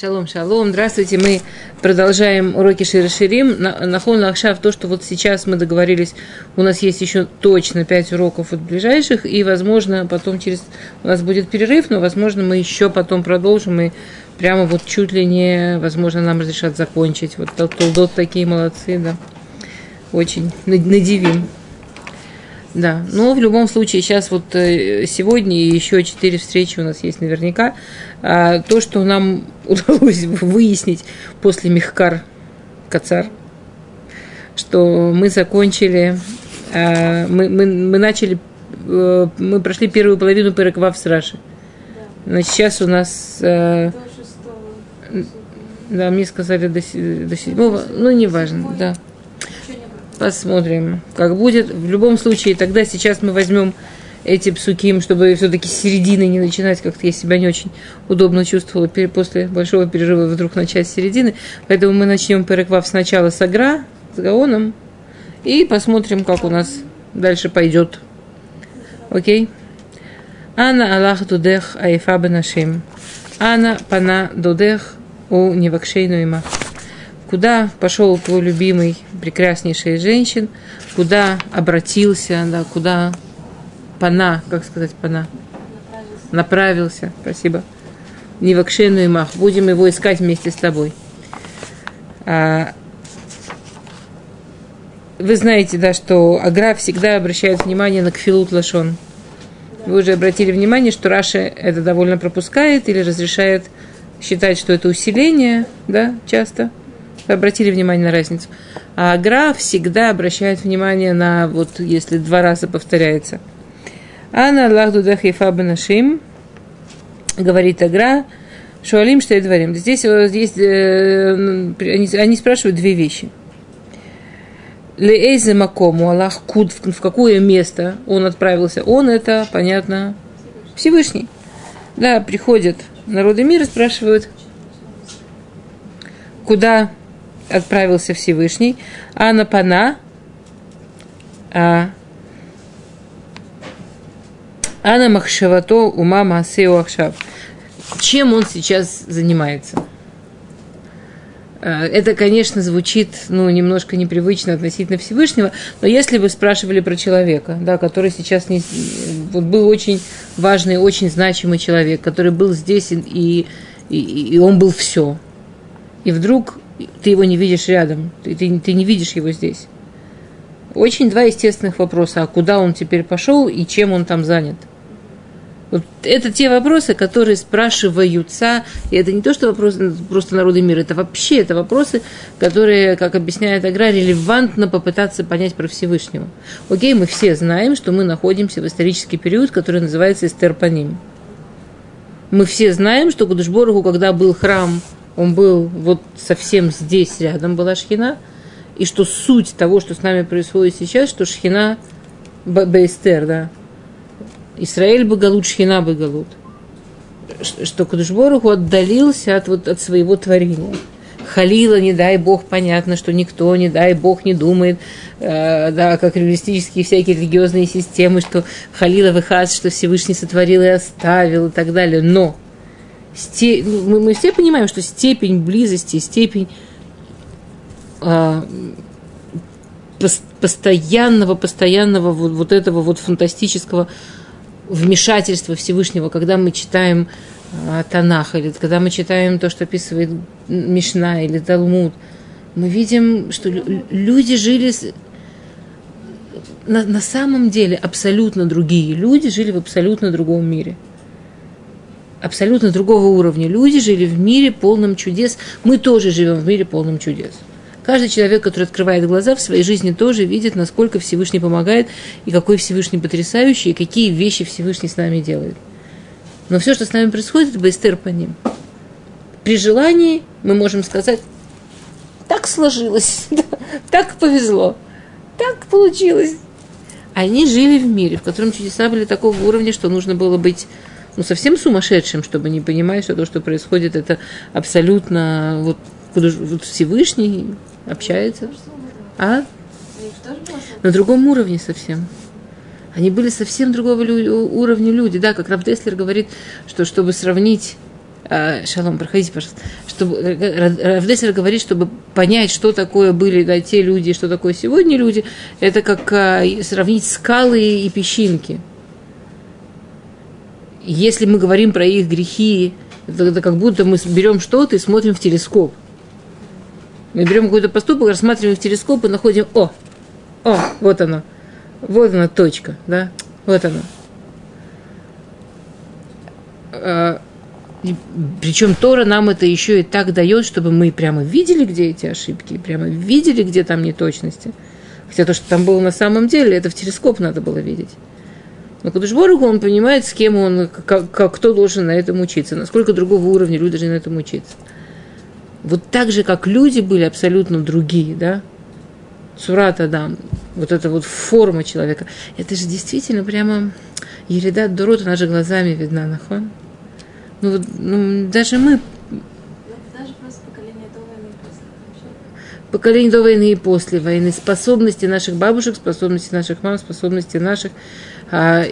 Шалом, шалом. Здравствуйте. Мы продолжаем уроки Широширим. Нахон Лахшав, то, что вот сейчас мы договорились, у нас есть еще точно пять уроков от ближайших, и, возможно, потом через... У нас будет перерыв, но, возможно, мы еще потом продолжим, и прямо вот чуть ли не, возможно, нам разрешат закончить. Вот Толдот такие молодцы, да. Очень надивим. Да, но в любом случае сейчас вот э, сегодня еще четыре встречи у нас есть наверняка. А, то, что нам удалось выяснить после Мехкар Кацар, что мы закончили, а, мы, мы, мы начали, э, мы прошли первую половину Переквав с Раши. Значит, сейчас у нас... Э, да, мне сказали до, до седьмого, ну, неважно, да. Посмотрим, как будет. В любом случае, тогда сейчас мы возьмем эти псуким, чтобы все-таки с середины не начинать, как-то я себя не очень удобно чувствовала после большого перерыва вдруг начать с середины. Поэтому мы начнем Переквав сначала с Агра, с Гаоном, и посмотрим, как у нас дальше пойдет. Окей? Ана Аллах Дудех Айфа Бенашим. Ана Пана Дудех у Невакшейну Имах куда пошел твой любимый, прекраснейший женщин, куда обратился, да, куда пана, как сказать пана? Направился. Направился, спасибо. Не в Акшену и Мах. Будем его искать вместе с тобой. А, вы знаете, да, что Агра всегда обращает внимание на кфилут лашон. Вы уже обратили внимание, что Раши это довольно пропускает или разрешает считать, что это усиление, да, часто – вы обратили внимание на разницу. А Агра всегда обращает внимание на, вот если два раза повторяется. Ана лахду дахифа банашим, говорит Агра, шуалим, что дворим. Здесь, здесь э, они, они спрашивают две вещи. Леэйзе макому, Аллах куд, в какое место он отправился. Он это, понятно, Всевышний. Да, приходят народы мира, спрашивают, куда отправился Всевышний, а на пана, а, а на махшавато ума масеу ахшав. Чем он сейчас занимается? А, это, конечно, звучит ну, немножко непривычно относительно Всевышнего, но если вы спрашивали про человека, да, который сейчас не, вот был очень важный, очень значимый человек, который был здесь, и, и, и он был все. И вдруг ты его не видишь рядом, ты, ты не видишь его здесь. Очень два естественных вопроса, а куда он теперь пошел и чем он там занят. Вот это те вопросы, которые спрашиваются, и это не то, что вопросы просто народы мира, это вообще это вопросы, которые, как объясняет Агра, релевантно попытаться понять про Всевышнего. Окей, мы все знаем, что мы находимся в исторический период, который называется Эстерпаним. Мы все знаем, что Кудышборгу, когда был храм он был вот совсем здесь рядом была шхина, и что суть того, что с нами происходит сейчас, что шхина Бейстер, да, Израиль Багалут, шхина Багалут, что Кудышборуху отдалился от, вот, от своего творения. Халила, не дай бог, понятно, что никто, не дай бог, не думает, э, да, как реалистические всякие религиозные системы, что Халила выхаз, что Всевышний сотворил и оставил и так далее. Но сте... Мы, мы все понимаем, что степень близости, степень постоянного, постоянного вот, вот этого вот фантастического вмешательства Всевышнего, когда мы читаем а, Танах, или когда мы читаем то, что описывает Мишна или Талмуд, мы видим, что люди жили на, на самом деле абсолютно другие люди жили в абсолютно другом мире – абсолютно другого уровня. Люди жили в мире полном чудес. Мы тоже живем в мире полном чудес. Каждый человек, который открывает глаза в своей жизни, тоже видит, насколько Всевышний помогает, и какой Всевышний потрясающий, и какие вещи Всевышний с нами делает. Но все, что с нами происходит, это бейстер по ним. При желании мы можем сказать, так сложилось, так повезло, так получилось. Они жили в мире, в котором чудеса были такого уровня, что нужно было быть ну, совсем сумасшедшим, чтобы не понимать, что то, что происходит, это абсолютно вот, вот Всевышний общается. А? На другом уровне совсем. Они были совсем другого уровня люди. Да, как Раф Деслер говорит, что чтобы сравнить а, шалом, проходите, пожалуйста, чтобы э, Равдесер говорит, чтобы понять, что такое были да, те люди, что такое сегодня люди, это как а, сравнить скалы и песчинки. Если мы говорим про их грехи, это как будто мы берем что-то и смотрим в телескоп. Мы берем какой-то поступок, рассматриваем в телескоп и находим, о, о, вот оно, вот она точка, да, вот она. А, причем Тора нам это еще и так дает, чтобы мы прямо видели, где эти ошибки, прямо видели, где там неточности. Хотя то, что там было на самом деле, это в телескоп надо было видеть. Но Кудышборгу он понимает, с кем он, как, как, кто должен на этом учиться, насколько другого уровня люди должны на этом учиться. Вот так же, как люди были абсолютно другие, да, Сурат Адам, вот эта вот форма человека, это же действительно прямо Ереда Дорот, она же глазами видна, нахон. Ну, вот, ну, даже мы... Даже просто поколение до войны и после. Поколение до войны и после войны. Способности наших бабушек, способности наших мам, способности наших а,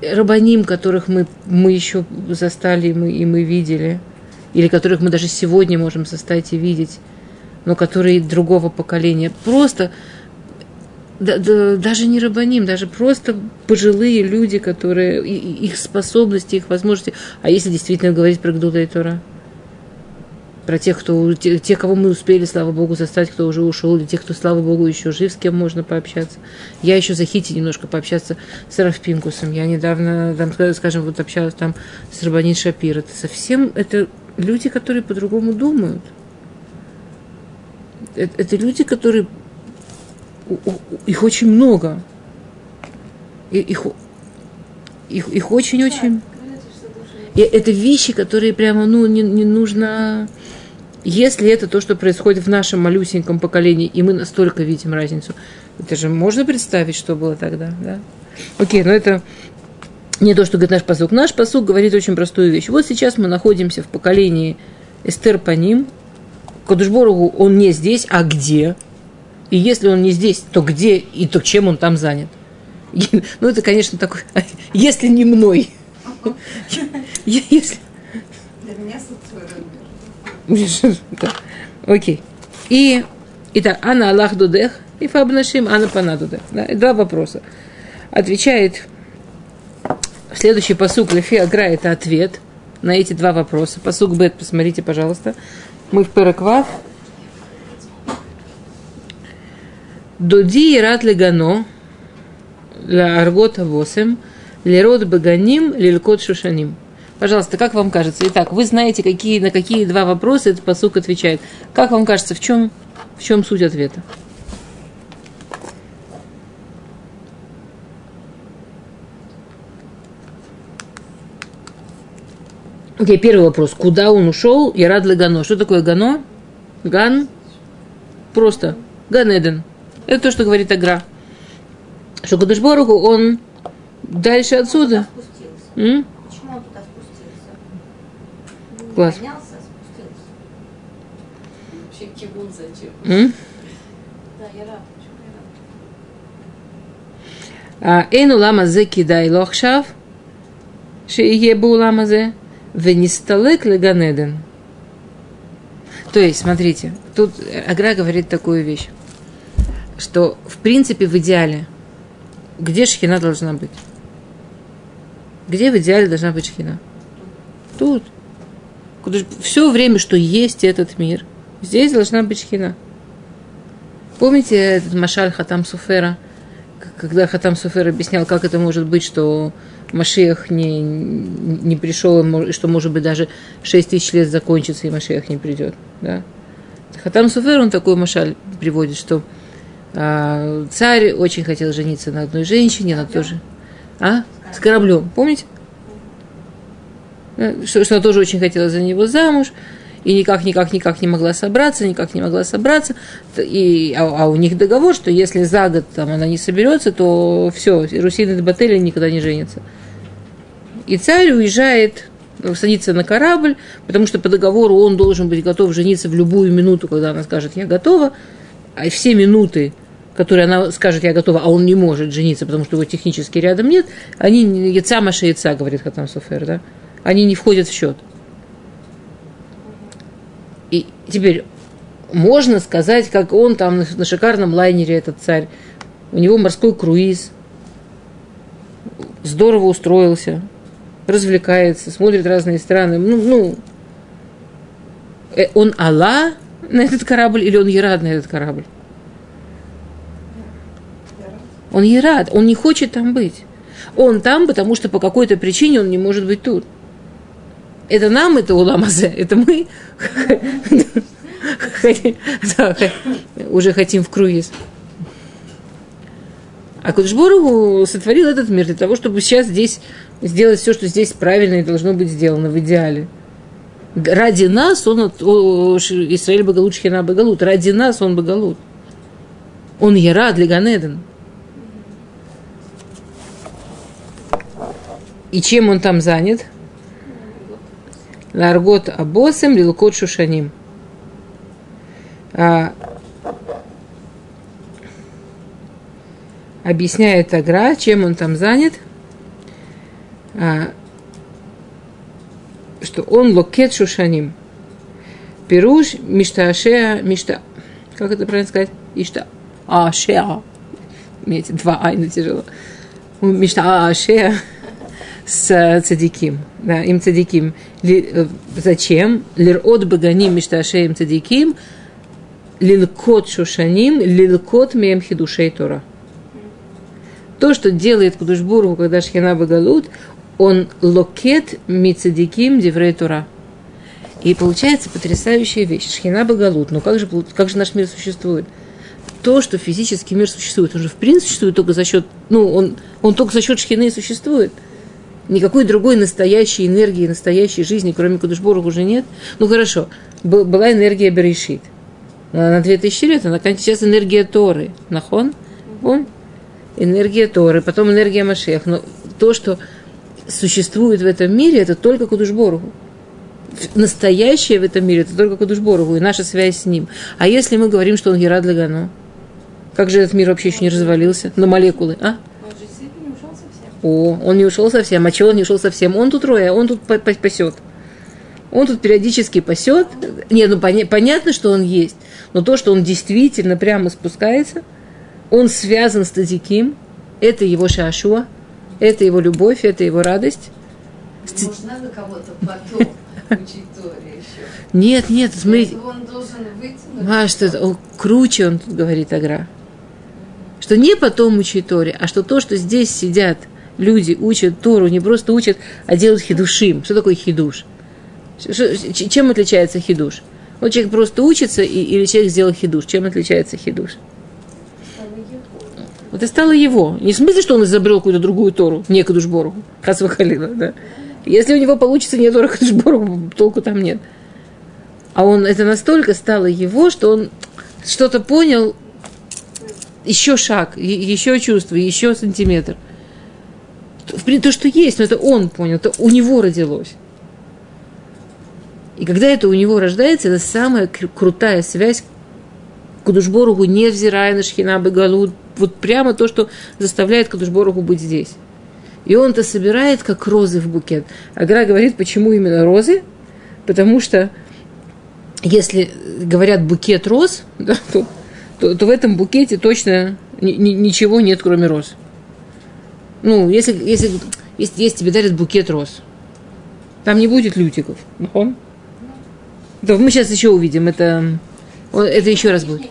рабаним, которых мы, мы еще застали и мы, и мы видели, или которых мы даже сегодня можем застать и видеть, но которые другого поколения. Просто да, да, даже не рабаним, даже просто пожилые люди, которые, их способности, их возможности. А если действительно говорить про Гдуда и Тора? Про тех, кто, тех, кого мы успели, слава Богу, застать, кто уже ушел, или тех, кто, слава Богу, еще жив, с кем можно пообщаться. Я еще захити немножко пообщаться с Рафпинкусом. Я недавно, там, скажем, вот общалась там с Рабанин Шапир. Это совсем, это люди, которые по-другому думают. Это, это люди, которые их очень много. Их, их, их очень-очень. И это вещи, которые прямо, ну, не, не нужно... Если это то, что происходит в нашем малюсеньком поколении, и мы настолько видим разницу, это же можно представить, что было тогда, да? Окей, но это не то, что говорит наш посук. Наш посук говорит очень простую вещь. Вот сейчас мы находимся в поколении Эстер Паним. Кадушборогу он не здесь, а где? И если он не здесь, то где и то чем он там занят? Ну, это, конечно, такой, если не мной. Если... Для меня да. Окей. И, итак, Анна Аллах Дудех и Фабнашим Анна Панадудех. Два вопроса. Отвечает следующий посук Лефи Агра – это ответ на эти два вопроса. Посук Бет, посмотрите, пожалуйста. Мы в Переквав, Доди и рад легано, ля аргота восем, лерод баганим, лилькот шушаним. Пожалуйста, как вам кажется? Итак, вы знаете, какие, на какие два вопроса этот посук отвечает. Как вам кажется, в чем, в чем суть ответа? Окей, okay, первый вопрос. Куда он ушел? И рад Гано. Что такое Гано? Ган? Просто. Ганеден. Это то, что говорит Агра. Что Кадышборуху, он дальше отсюда. М? Почему он туда спустился? Класс. поднялся, а спустился. Вообще кибун зачем? М? Да, я рад. Почему я рад? А, Эйну лама зе кидай лохшав, шиие бу лама зе, венисталек леганеден. То есть, смотрите, тут Агра говорит такую вещь что в принципе в идеале, где шхина должна быть? Где в идеале должна быть шхина? Тут. Все время, что есть этот мир, здесь должна быть шхина. Помните этот Машаль Хатам Суфера, когда Хатам Суфер объяснял, как это может быть, что Машиах не, не пришел, и что, может быть, даже 6 тысяч лет закончится, и Машиах не придет. Да? Хатам Суфер, он такой Машаль приводит, что а, царь очень хотел жениться на одной женщине, она тоже... А? С кораблем, помните? Э, что, что она тоже очень хотела за него замуж, и никак, никак, никак не могла собраться, никак не могла собраться. И, а, а у них договор, что если за год там, она не соберется, то все, Русина и Бателя никогда не женится. И царь уезжает, садится на корабль, потому что по договору он должен быть готов жениться в любую минуту, когда она скажет «я готова», а все минуты, которые она скажет, я готова, а он не может жениться, потому что его технически рядом нет, они яйца маша яйца, говорит Хатам Суфер, да? Они не входят в счет. И теперь можно сказать, как он там на, шикарном лайнере, этот царь, у него морской круиз, здорово устроился, развлекается, смотрит разные страны. Ну, ну э, он Алла на этот корабль или он Ерад на этот корабль? Он Ерад, он не хочет там быть. Он там, потому что по какой-то причине он не может быть тут. Это нам, это Уламазе, это мы уже хотим в круиз. А Кудышбору сотворил этот мир для того, чтобы сейчас здесь сделать все, что здесь правильно и должно быть сделано в идеале. Ради нас он, Израиль Багалут, Шхина Багалут, ради нас он Багалут. Он Яра для Ганеден. И чем он там занят? Ларгот Абосем, Лилкот Шушаним. А, объясняет Агра, чем он там занят, а, что он локет шушаним. Пируш мишташеа мишта. Как это правильно сказать? Ишта. Ашеа. Имеете два айна тяжело. Мишта ашеа с цадиким. Да, им цадиким. Ли, зачем? Лир от баганим мишташеем цадиким. Лилкот шушаним, лилкот мем хидушей Тора. То, что делает Кудушбургу, когда Шхина Багалут, он локет мицадиким деврей Тора. И получается потрясающая вещь. Шхина Багалут. Ну как же, как же наш мир существует? То, что физический мир существует, он же в принципе существует только за счет, ну, он, он только за счет Шхины и существует. Никакой другой настоящей энергии, настоящей жизни, кроме Кудушбурга, уже нет. Ну хорошо, была энергия Берешит. На 2000 лет, она сейчас энергия Торы. Нахон? Он? энергия Торы, потом энергия Машех. Но то, что существует в этом мире, это только Кудушборгу. Настоящее в этом мире это только Кудушборгу и наша связь с ним. А если мы говорим, что он Герад Лагано, как же этот мир вообще еще не развалился на молекулы, а? О, он не ушел совсем. А чего он не ушел совсем? Он тут роя, он тут пасет. Он тут периодически пасет. Нет, ну понятно, что он есть. Но то, что он действительно прямо спускается – он связан с Тазиким, это его шашуа, это его любовь, это его радость. Может, надо кого-то потом учить Торе еще? Нет, нет, смотрите. Он должен вытянуть. А, что это, о, круче он тут говорит Агра. Что не потом учить Торе, а что то, что здесь сидят люди, учат Тору, не просто учат, а делают хидушим. Что такое хидуш? Чем отличается хидуш? Вот человек просто учится, и, или человек сделал хидуш. Чем отличается хидуш? Это стало его. Не в смысле, что он изобрел какую-то другую Тору, не Кадушбору, Хасвахалила, да. Если у него получится не Тора Кадушбору, толку там нет. А он, это настолько стало его, что он что-то понял, еще шаг, еще чувство, еще сантиметр. То, что есть, но это он понял, это у него родилось. И когда это у него рождается, это самая крутая связь к Кудушборугу, невзирая на Шхина Бегалут, вот прямо то, что заставляет Кадушбороху быть здесь. И он это собирает, как розы в букет. Агра говорит, почему именно розы? Потому что если говорят букет роз, да, то, то, то в этом букете точно ни, ни, ничего нет, кроме роз. Ну, если, если, если, если тебе дарят букет роз, там не будет лютиков. Он? Да, мы сейчас еще увидим. Это, это еще раз будет.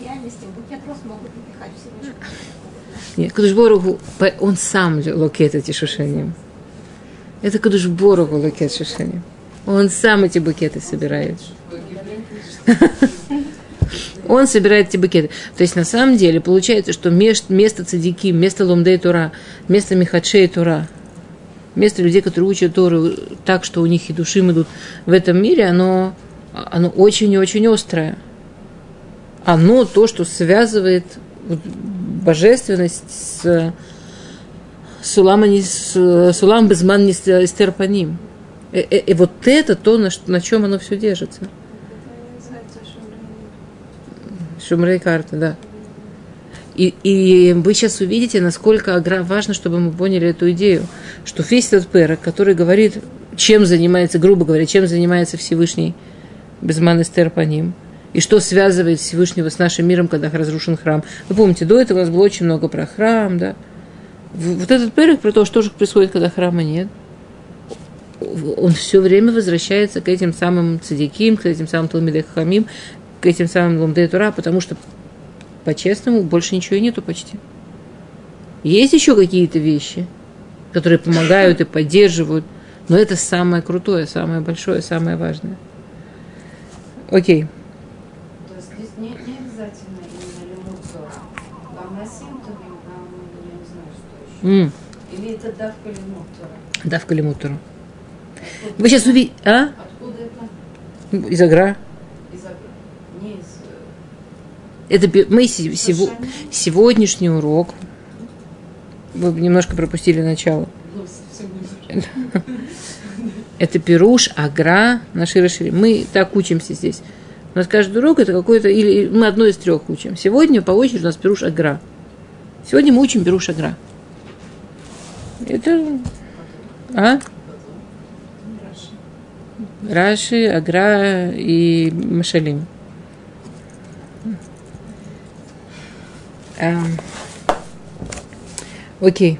Нет, קדוש ברוך הוא, он сам לוקט эти שושנים. Это קדוש ברוך הוא לוקט שושנים. Он сам эти букеты собирает. Он собирает эти букеты. То есть, на самом деле, получается, что место цадики, место לומדי תורה, место михачей тура, место людей, которые учат Тору так, что у них и души идут в этом мире, оно, оно очень и очень острое. Оно то, что связывает божественность с Сулама Сулам Безман не. И, и, и вот это то, на, на чем оно все держится. Шумрей карта, да. И, и вы сейчас увидите, насколько важно, чтобы мы поняли эту идею, что весь этот перок, который говорит, чем занимается, грубо говоря, чем занимается Всевышний Безман Эстер по ним. И что связывает Всевышнего с нашим миром, когда разрушен храм. Вы помните, до этого у нас было очень много про храм, да. Вот этот перек про то, что же происходит, когда храма нет. Он все время возвращается к этим самым цадиким, к этим самым Талмидей Хамим, к этим самым Ломдей Тура, потому что по-честному больше ничего и нету почти. Есть еще какие-то вещи, которые помогают и поддерживают, но это самое крутое, самое большое, самое важное. Окей. То есть здесь не, не обязательно именно лимут Тора. Гамасим, то гам, я не знаю, что еще. М, Или это давка лимут Тора? Давка лимутеру. Вы сейчас увидите... А? Откуда это? Из агра. Из Агры. Не из... э, Это мы се- сего- Шушани? сегодняшний урок. Вы немножко пропустили начало. Будет. Это пируш, агра, наши расшири. Мы так учимся здесь. У нас каждый урок это какой-то, или мы одно из трех учим. Сегодня по очереди у нас пируш агра. Сегодня мы учим пируш агра. Это... А? Раши, Агра и Машалим. Окей.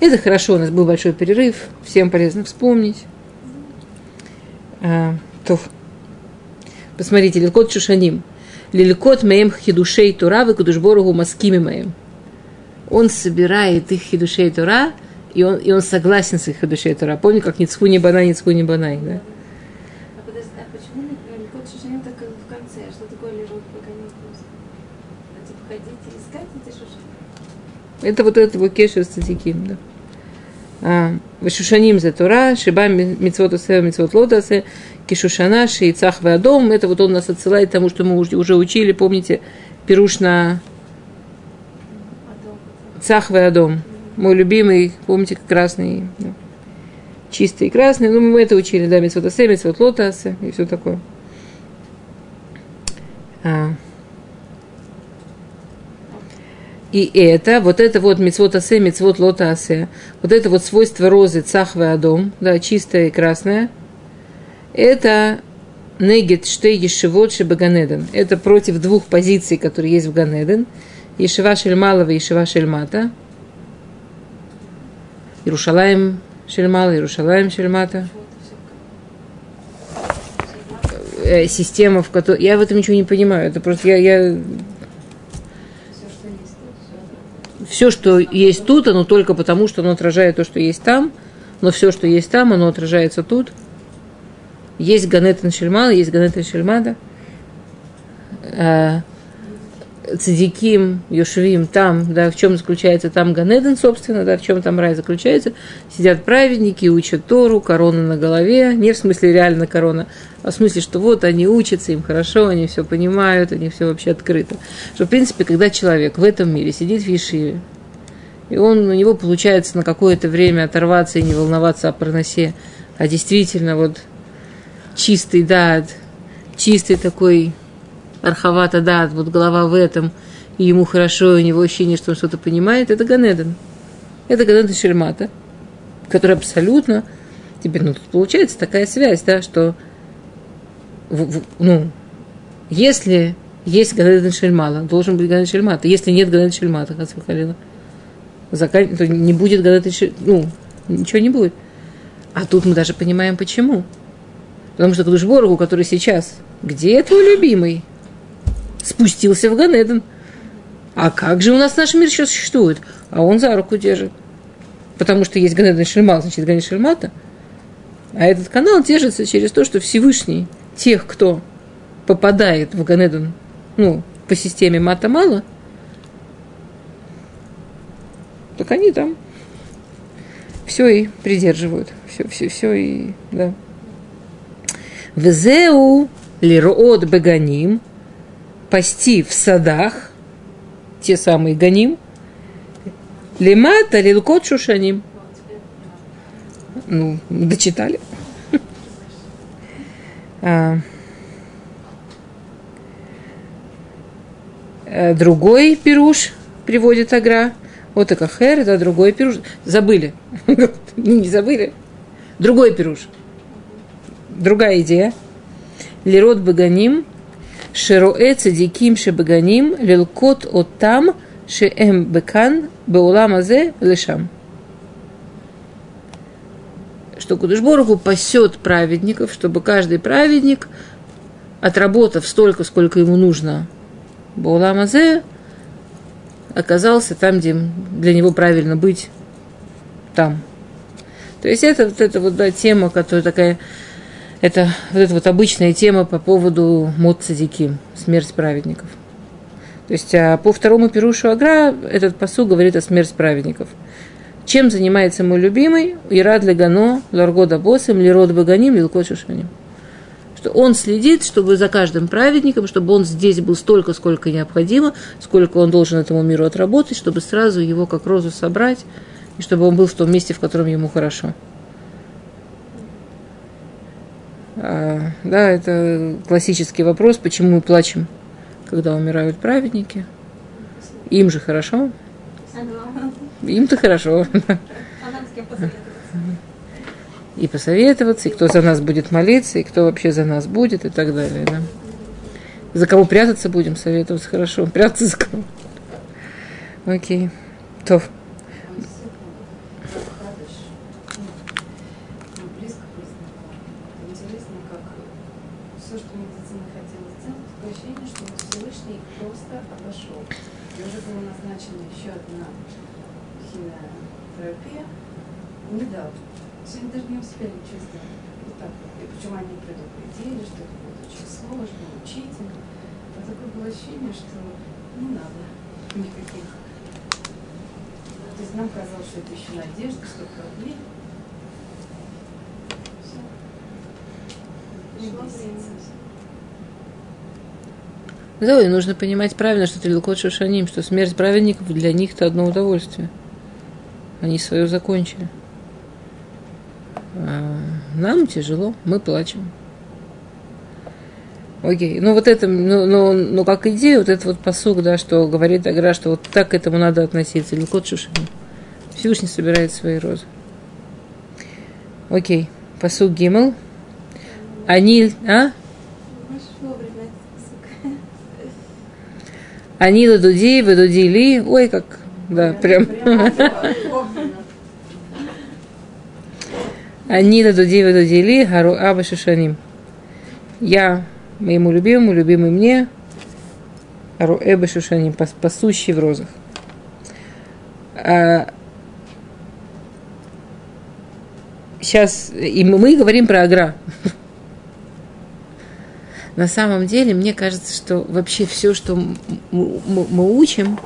Это хорошо, у нас был большой перерыв, всем полезно вспомнить. А, то. Посмотрите, Лилкот Шушаним. Лилкот моим хидушей Тура, кудушборогу маскими моим. Он собирает их хидушей Тура, и он, и он согласен с их хидушей Тура. Помните, как Ницху не банай, Ницху не банай, да? А подожди, а почему Ликот Шушаним так в конце? Что такое Лирот Паганим просто? А типа ходить и искать эти Шушаним? Это вот это вот кешер с цадиким, да. А, Вешушаним за Тура, Шиба мицвот асе, мицвот лот асе, Кишушана, Шейцах Вадом. Это вот он нас отсылает к тому, что мы уже учили, помните, пируш на. Цах Вадом. Мой любимый, помните, красный, чистый и красный. Ну, мы это учили, да, мицвот асе, мицвот лот асе и все такое. А. И это, вот это вот мицвот асе, мицвот лота асе, вот это вот свойство розы цахвы адом, да, чистая и красная, это негет штей ешивот шебаганеден. Это против двух позиций, которые есть в Ганеден. Ешива Шельмалова и Ешива Шельмата. Иерушалаем Шельмала, Иерушалаем Шельмата. Э, Система, в которой... Я в этом ничего не понимаю. Это просто я, я Все, что есть тут, оно только потому, что оно отражает то, что есть там, но все, что есть там, оно отражается тут. Есть Ганетен Шельмала, есть Ганетен Шельмада. Цадиким, Йошвим, там, да, в чем заключается там Ганеден, собственно, да, в чем там рай заключается. Сидят праведники, учат Тору, корона на голове, не в смысле реально корона, а в смысле, что вот они учатся, им хорошо, они все понимают, они все вообще открыто. Что, в принципе, когда человек в этом мире сидит в Ешиве, и он, у него получается на какое-то время оторваться и не волноваться о проносе, а действительно вот чистый дат, чистый такой архавата дат, вот голова в этом, и ему хорошо, и у него ощущение, что он что-то понимает, это Ганеден. Это Ганеден Шельмата, который абсолютно, теперь, ну, тут получается такая связь, да, что, в- в- ну, если есть Ганеден Шельмала, должен быть Ганеден Шельмата. Если нет Ганеден Шельмата, Хасва Халила, закан- то не будет Ганеден Шельмата, ну, ничего не будет. А тут мы даже понимаем, почему. Потому что Кадушборгу, который сейчас, где твой любимый? Спустился в Ганеден. А как же у нас наш мир еще существует? А он за руку держит. Потому что есть Ганеден Шельмат, значит Ганеден Шельмата. А этот канал держится через то, что Всевышний тех, кто попадает в Ганеден, ну, по системе Мата-Мала, так они там все и придерживают. Все, все, все и, да. Везеу лирот беганим, пасти в садах, те самые ганим, лимата лилкот шушаним. Ну, дочитали. А. Э, Другой пируш приводит Агра. Вот это хер, это другой пируш. Забыли. Не забыли. Другой пируш. Другая идея. лирот баганим, широэ цадиким шебаганим, лилкот отам, шеэм бекан, беуламазе лешам. Что Кудышборгу пасет праведников, чтобы каждый праведник, отработав столько, сколько ему нужно, Бауламазе, оказался там, где для него правильно быть, там. То есть это вот эта вот да, тема, которая такая, это вот эта вот обычная тема по поводу мод цадики, смерть праведников. То есть а по второму пирушу Агра этот посу говорит о смерти праведников. Чем занимается мой любимый? Ирад Легано, Ларгода Босым, Лирод Баганим, Лилкот Шушаним. Что он следит, чтобы за каждым праведником, чтобы он здесь был столько, сколько необходимо, сколько он должен этому миру отработать, чтобы сразу его как розу собрать, и чтобы он был в том месте, в котором ему хорошо. А, да, это классический вопрос, почему мы плачем, когда умирают праведники. Им же хорошо. Им-то хорошо. И посоветоваться, и кто за нас будет молиться, и кто вообще за нас будет, и так далее. Да? За кого прятаться будем, советоваться хорошо. Прятаться за кого. Окей. То. все, что медицина хотела сделать, такое ощущение, что вот Всевышний просто обошел. И уже была назначена еще одна химиотерапия, не дал. Сегодня даже не успели ничего сделать. Вот так вот. И причем они предупредили, что это будет очень сложно, мучительно. А такое было ощущение, что не надо никаких. То есть нам казалось, что это еще надежда, что проблем. Все. Пришло время. Да, и нужно понимать правильно, что это Лилкот Шушаним, что смерть праведников для них это одно удовольствие. Они свое закончили. А нам тяжело, мы плачем. Окей, ну вот это, ну, ну, ну как идея, вот этот вот посуг, да, что говорит Агра, что вот так к этому надо относиться, Лилкот Шушаним. Всевышний собирает свои розы. Окей, посуг Гимл. Они, а? Можешь вовремя этот посыл. Они ладуди, выдуди ли. Ой, как, да, прям. Они ладуди, выдуди ли, гару аба шушаним. Я моему любимому, любимый мне, гару эба шушаним, пас- пасущий в розах. А, сейчас, и мы- мы говорим про агра. На самом деле, мне кажется, что вообще все, что мы учим,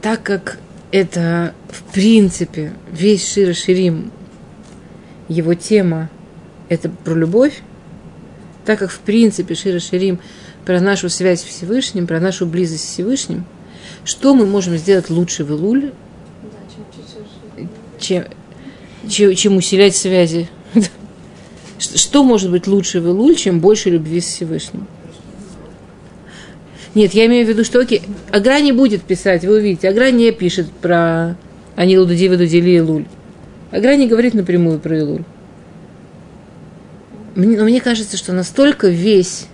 так как это, в принципе, весь Шира Ширим, его тема, это про любовь, так как, в принципе, Шира Ширим про нашу связь с Всевышним, про нашу близость с Всевышним, что мы можем сделать лучше в Илуле, Да, чем, чем, чем усилять связи. Что может быть лучше в Илуль, чем больше любви с Всевышним? Нет, я имею в виду, что окей, Агра не будет писать, вы увидите, Агра не пишет про Анилу Дудива Дудили и Луль. Агра не говорит напрямую про Илуль. Мне, но мне кажется, что настолько весь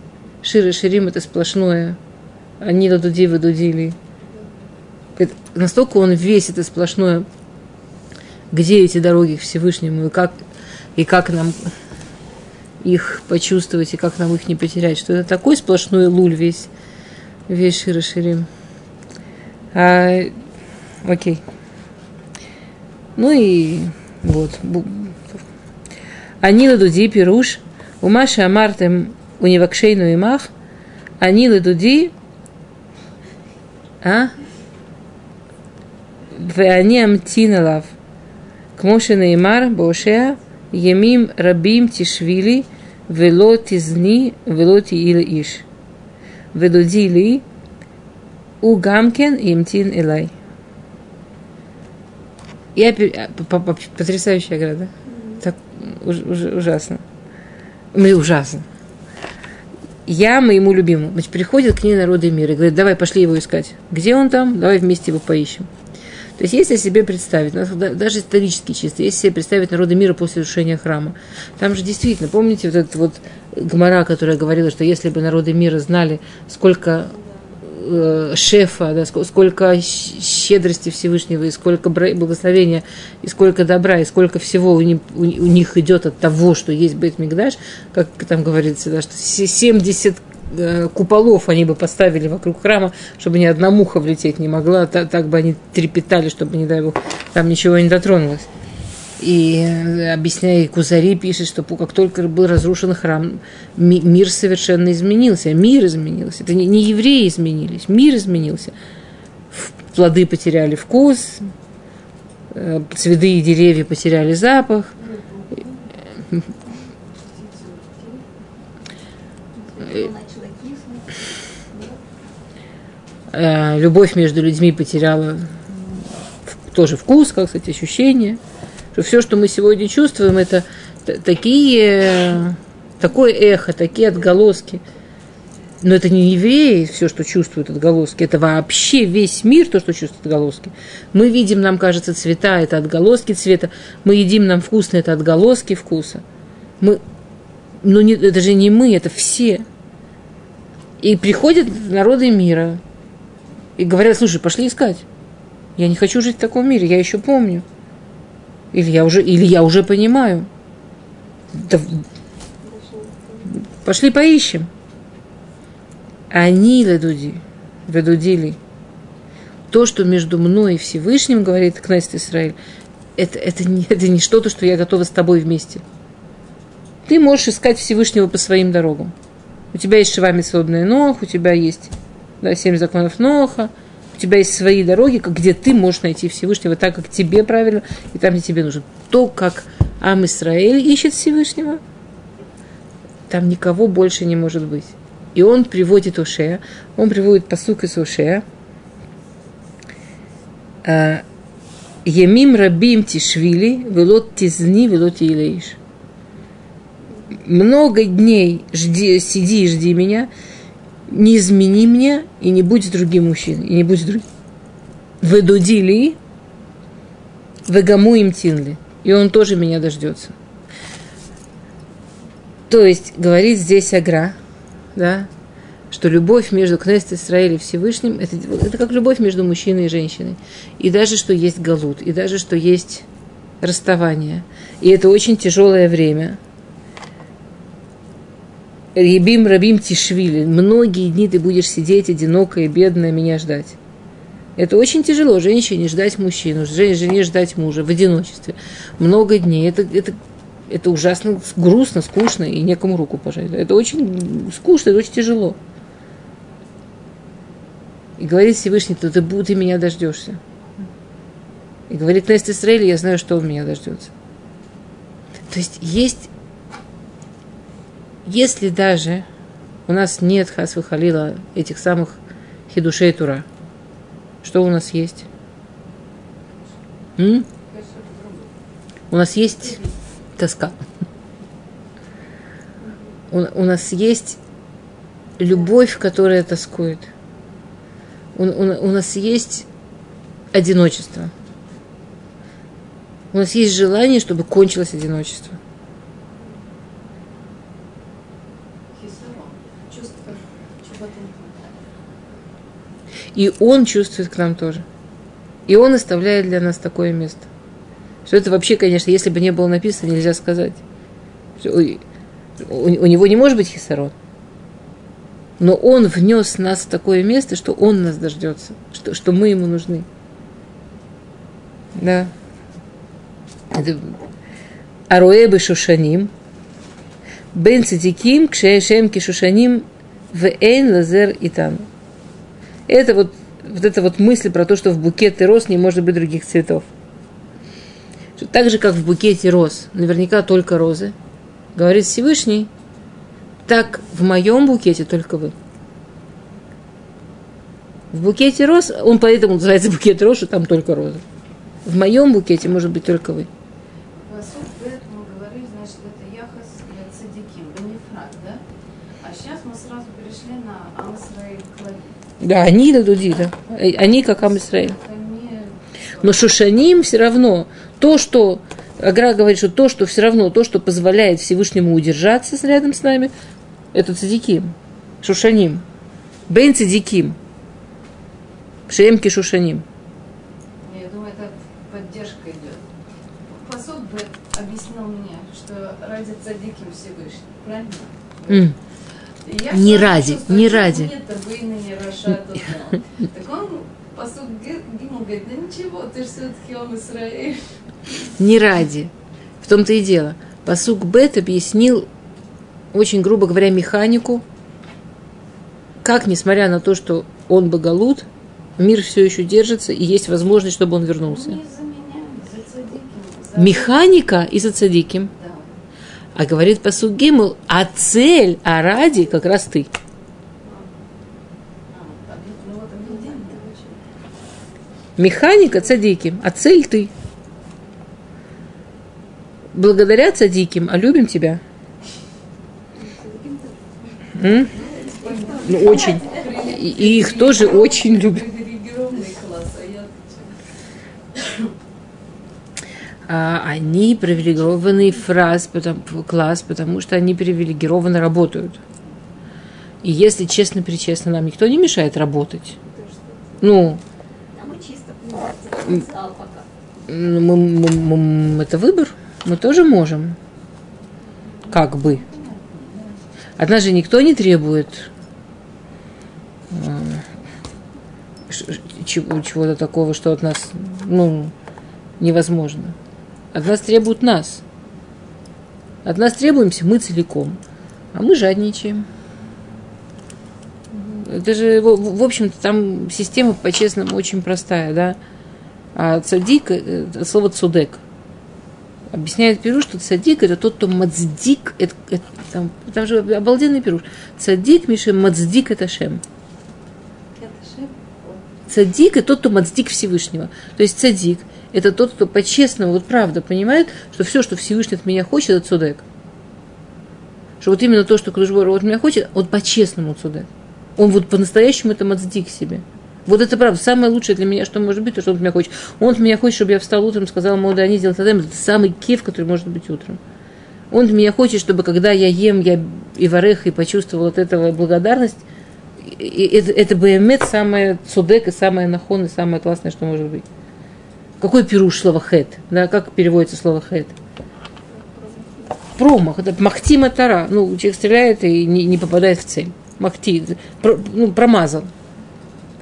Шир и Ширим это сплошное Анила Дудива Дудили. Настолько он весь это сплошное где эти дороги к Всевышнему и как, и как нам их почувствовать и как нам их не потерять, что это такой сплошной луль весь, весь Шир. А, окей. Ну и вот. Анила Дуди Пируш, Умаша Амартем и мах Анила Дуди, а? В Веани Амтиналав, Кмошина мар Бошеа, Емим Рабим Тишвили, Вело Тизни, Вело Тиили Иш. у Угамкен Имтин Илай. Я а, потрясающая града. Так уж, уж, ужасно. Мы ужасно. Я моему любимому. Значит, приходит к ней народы мира и говорит, давай, пошли его искать. Где он там? Давай вместе его поищем. То есть, если себе представить, да- даже исторически чисто, если себе представить народы мира после разрушения храма, там же действительно, помните, вот этот вот Гмара, которая говорила, что если бы народы мира знали, сколько э, шефа, да, сколько щедрости Всевышнего, и сколько благословения, и сколько добра, и сколько всего у них, у них идет от того, что есть Бет Мигдаш, как там говорится, да, что 70 э, куполов они бы поставили вокруг храма, чтобы ни одна муха влететь не могла, так, так бы они трепетали, чтобы, не дай бог, там ничего не дотронулось. И э, объясняя, Кузари пишет, что как только был разрушен храм, мир совершенно изменился, мир изменился. Это не, не евреи изменились, мир изменился. Плоды потеряли вкус, э, цветы и деревья потеряли запах. Э, любовь между людьми потеряла тоже вкус, как сказать, ощущение – что все, что мы сегодня чувствуем, это такие, такое эхо, такие отголоски. Но это не евреи, все, что чувствуют отголоски, это вообще весь мир, то, что чувствует отголоски. Мы видим, нам кажется, цвета, это отголоски цвета. Мы едим, нам вкусно, это отголоски вкуса. Мы, ну, не, это же не мы, это все. И приходят народы мира и говорят, слушай, пошли искать. Я не хочу жить в таком мире, я еще помню. Или я уже, или я уже понимаю. Да, пошли поищем. Они ледуди, ведудили. То, что между мной и Всевышним, говорит Кнессет Израиль, это, это, не, это не что-то, что я готова с тобой вместе. Ты можешь искать Всевышнего по своим дорогам. У тебя есть Шивами свободная Нох, у тебя есть да, семь законов Ноха – у тебя есть свои дороги, где ты можешь найти Всевышнего так, как тебе правильно, и там, где тебе нужно. То, как Ам Исраэль ищет Всевышнего, там никого больше не может быть. И он приводит Ошея, он приводит посук из Ошея. А, Емим рабим тишвили, велот тизни, велот илеиш. Много дней жди, сиди и жди меня, не измени мне и не будь другим мужчиной, и не будь другим. Ведудили, вегаму им тинли. И он тоже меня дождется. То есть, говорит здесь Агра, да, что любовь между Кнессет Израилем и Всевышним это, это как любовь между мужчиной и женщиной. И даже что есть галут, и даже что есть расставание. И это очень тяжелое время – Ребим Рабим Тишвили. Многие дни ты будешь сидеть одинокая, бедная, меня ждать. Это очень тяжело женщине ждать мужчину, жене ждать мужа в одиночестве. Много дней. Это, это, это ужасно грустно, скучно и некому руку пожать. Это очень скучно, это очень тяжело. И говорит Всевышний, то ты, ты меня дождешься. И говорит Нест Исраиль, я знаю, что он меня дождется. То есть есть если даже у нас нет хасвы халила этих самых хидушей тура, что у нас есть? М? У нас есть тоска. У, у нас есть любовь, которая тоскует. У, у, у нас есть одиночество. У нас есть желание, чтобы кончилось одиночество. И Он чувствует к нам тоже. И Он оставляет для нас такое место. Что это вообще, конечно, если бы не было написано, нельзя сказать. У, у него не может быть хисарон. Но Он внес нас в такое место, что Он нас дождется, что, что мы Ему нужны. Да. Это Аруэбы Шушаним, Бен Цитиким, Кшеешем Кишушаним, Вейн Лазер Итану. Это вот, вот эта вот мысль про то, что в букете роз не может быть других цветов. Так же, как в букете роз, наверняка только розы, говорит Всевышний, так в моем букете только вы. В букете роз, он поэтому называется букет роз, что там только розы. В моем букете может быть только вы. Да, они дадуди, да. Они как Амисраиль. Но Шушаним все равно. То, что Агра говорит, что то, что все равно, то, что позволяет Всевышнему удержаться рядом с нами, это цадиким, шушаним. Бен цадиким. Шемки шушаним. Я думаю, это поддержка идет. Посуд бы объяснил мне, что ради цадиким Всевышний, правильно? М. Не ради, не ради. Так он, посуд Гимл говорит, да ничего, ты же все-таки он Израиль. Не ради. В том-то и дело. Посук Бет объяснил, очень грубо говоря, механику, как, несмотря на то, что он боголут, мир все еще держится, и есть возможность, чтобы он вернулся. Не за меня, за цадиким. за- Механика и за цадиким. Да. А говорит посук Гимл, а цель, а ради как раз ты. Механика цадиким, а цель ты. Благодаря цадиким, а любим тебя. М? Ну, очень. И, их тоже очень любят. Привилегированный класс, а я отвечаю. А, они привилегированный фраз, потому, класс, потому что они привилегированно работают. И если честно-причестно, нам никто не мешает работать. Ну, А мы мы, мы- мы- это выбор. Мы тоже можем. Как бы. От нас же никто не требует а, чего-то такого, что от нас ну, невозможно. От нас требуют нас. От нас требуемся мы целиком. А мы жадничаем. Это же, в, общем-то, там система, по-честному, очень простая, да. А цадик, э, слово цудек. Объясняет Пируш, что цадик это тот, кто мацдик, это, это- там, там же обалденный Пируш. Цадик, Миша, мацдик это шем. Цадик это тот, кто мацдик Всевышнего. То есть цадик это тот, кто по-честному, вот правда понимает, что все, что Всевышний от меня хочет, это цудек. Что вот именно то, что Кудышбор от меня хочет, он по-честному цудек. Он вот по-настоящему это мацдик себе. Вот это правда. Самое лучшее для меня, что может быть, то, что он от меня хочет. Он от меня хочет, чтобы я встал утром, сказал ему, они делают это. Это самый кеф, который может быть утром. Он от меня хочет, чтобы когда я ем, я и варех, и почувствовал от этого благодарность. И- это, это БМЭ самое цудек и самое нахон, и самое классное, что может быть. Какой пируш слово хет? Да, как переводится слово хет? Промах. Это махтима тара. Ну, человек стреляет и не, не попадает в цель. Махти. Про- ну, промазал.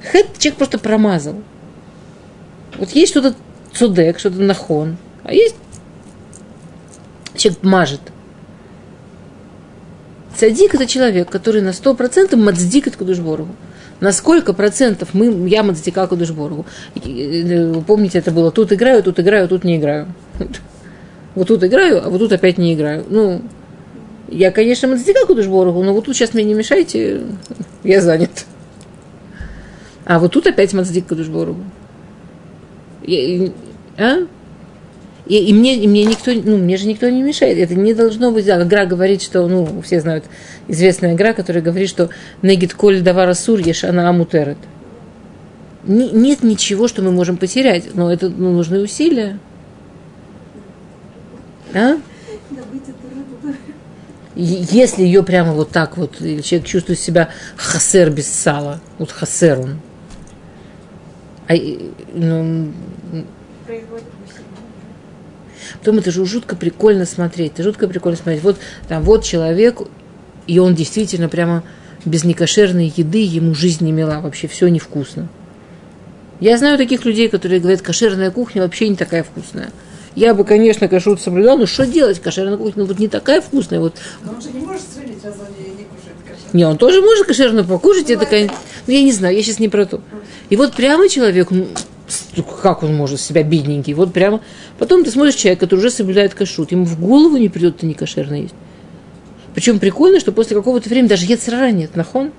Хет человек просто промазал. Вот есть что-то цудек, что-то нахон, а есть человек мажет. Цадик – это человек, который на 100% мацдик от. На сколько процентов мы, я мацдика Кудышборгу? Вы помните, это было тут играю, тут играю, тут не играю. Вот тут играю, а вот тут опять не играю. Ну, я, конечно, мацдика Кудышборгу, но вот тут сейчас мне не мешайте, я занят. А вот тут опять мацдик Кудышборгу. Я- А? И, и мне, и мне никто, ну, мне же никто не мешает. Это не должно быть. Да, игра говорит, что, ну, все знают, известная игра, которая говорит, что негит коль давара сур еш она амутерет. Не- нет ничего, что мы можем потерять, но это ну, нужны усилия. А? Если ее прямо вот так вот, человек чувствует себя хасер без сала, вот хасер он. А, ну, Производит. Потом это же жутко прикольно смотреть. Это жутко прикольно смотреть. Вот там вот человек, и он действительно прямо без некошерной еды ему жизнь не мила. Вообще все невкусно. Я знаю таких людей, которые говорят, кошерная кухня вообще не такая вкусная. Я бы, конечно, кашрут соблюдал, но что делать? Кошерная кухня ну, вот не такая вкусная. Вот. Но он же не может стрелять, раз он не не кушает. Не, он тоже может кошерно покушать. Это, конечно, ну, я не знаю, я сейчас не про то. И вот прямо человек, ну, как он может себя бедненький, вот прямо. Потом ты смотришь человека, который уже соблюдает кашрут, ему в голову не придет это не кошерно есть. Причем прикольно, что после какого-то времени даже ецера нет, нахон.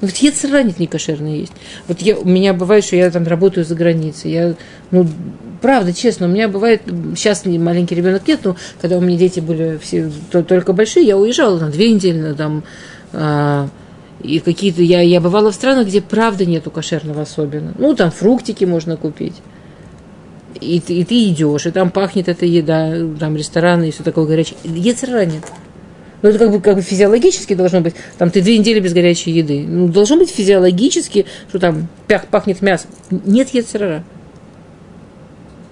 Ну, ведь ецера нет не кошерно есть. Вот я, у меня бывает, что я там работаю за границей. Я, ну, правда, честно, у меня бывает, сейчас маленький ребенок нет, но когда у меня дети были все то- только большие, я уезжала на две недели, на там, а, и какие-то, я, я бывала в странах, где правда нету кошерного особенно. Ну, там фруктики можно купить. и, ты- и ты идешь, и там пахнет эта еда, там рестораны и все такое горячее. Ецера нет. Ну, это как бы, как бы физиологически должно быть. Там ты две недели без горячей еды. Ну, должно быть физиологически, что там пях, пахнет мясом. Нет ецерара.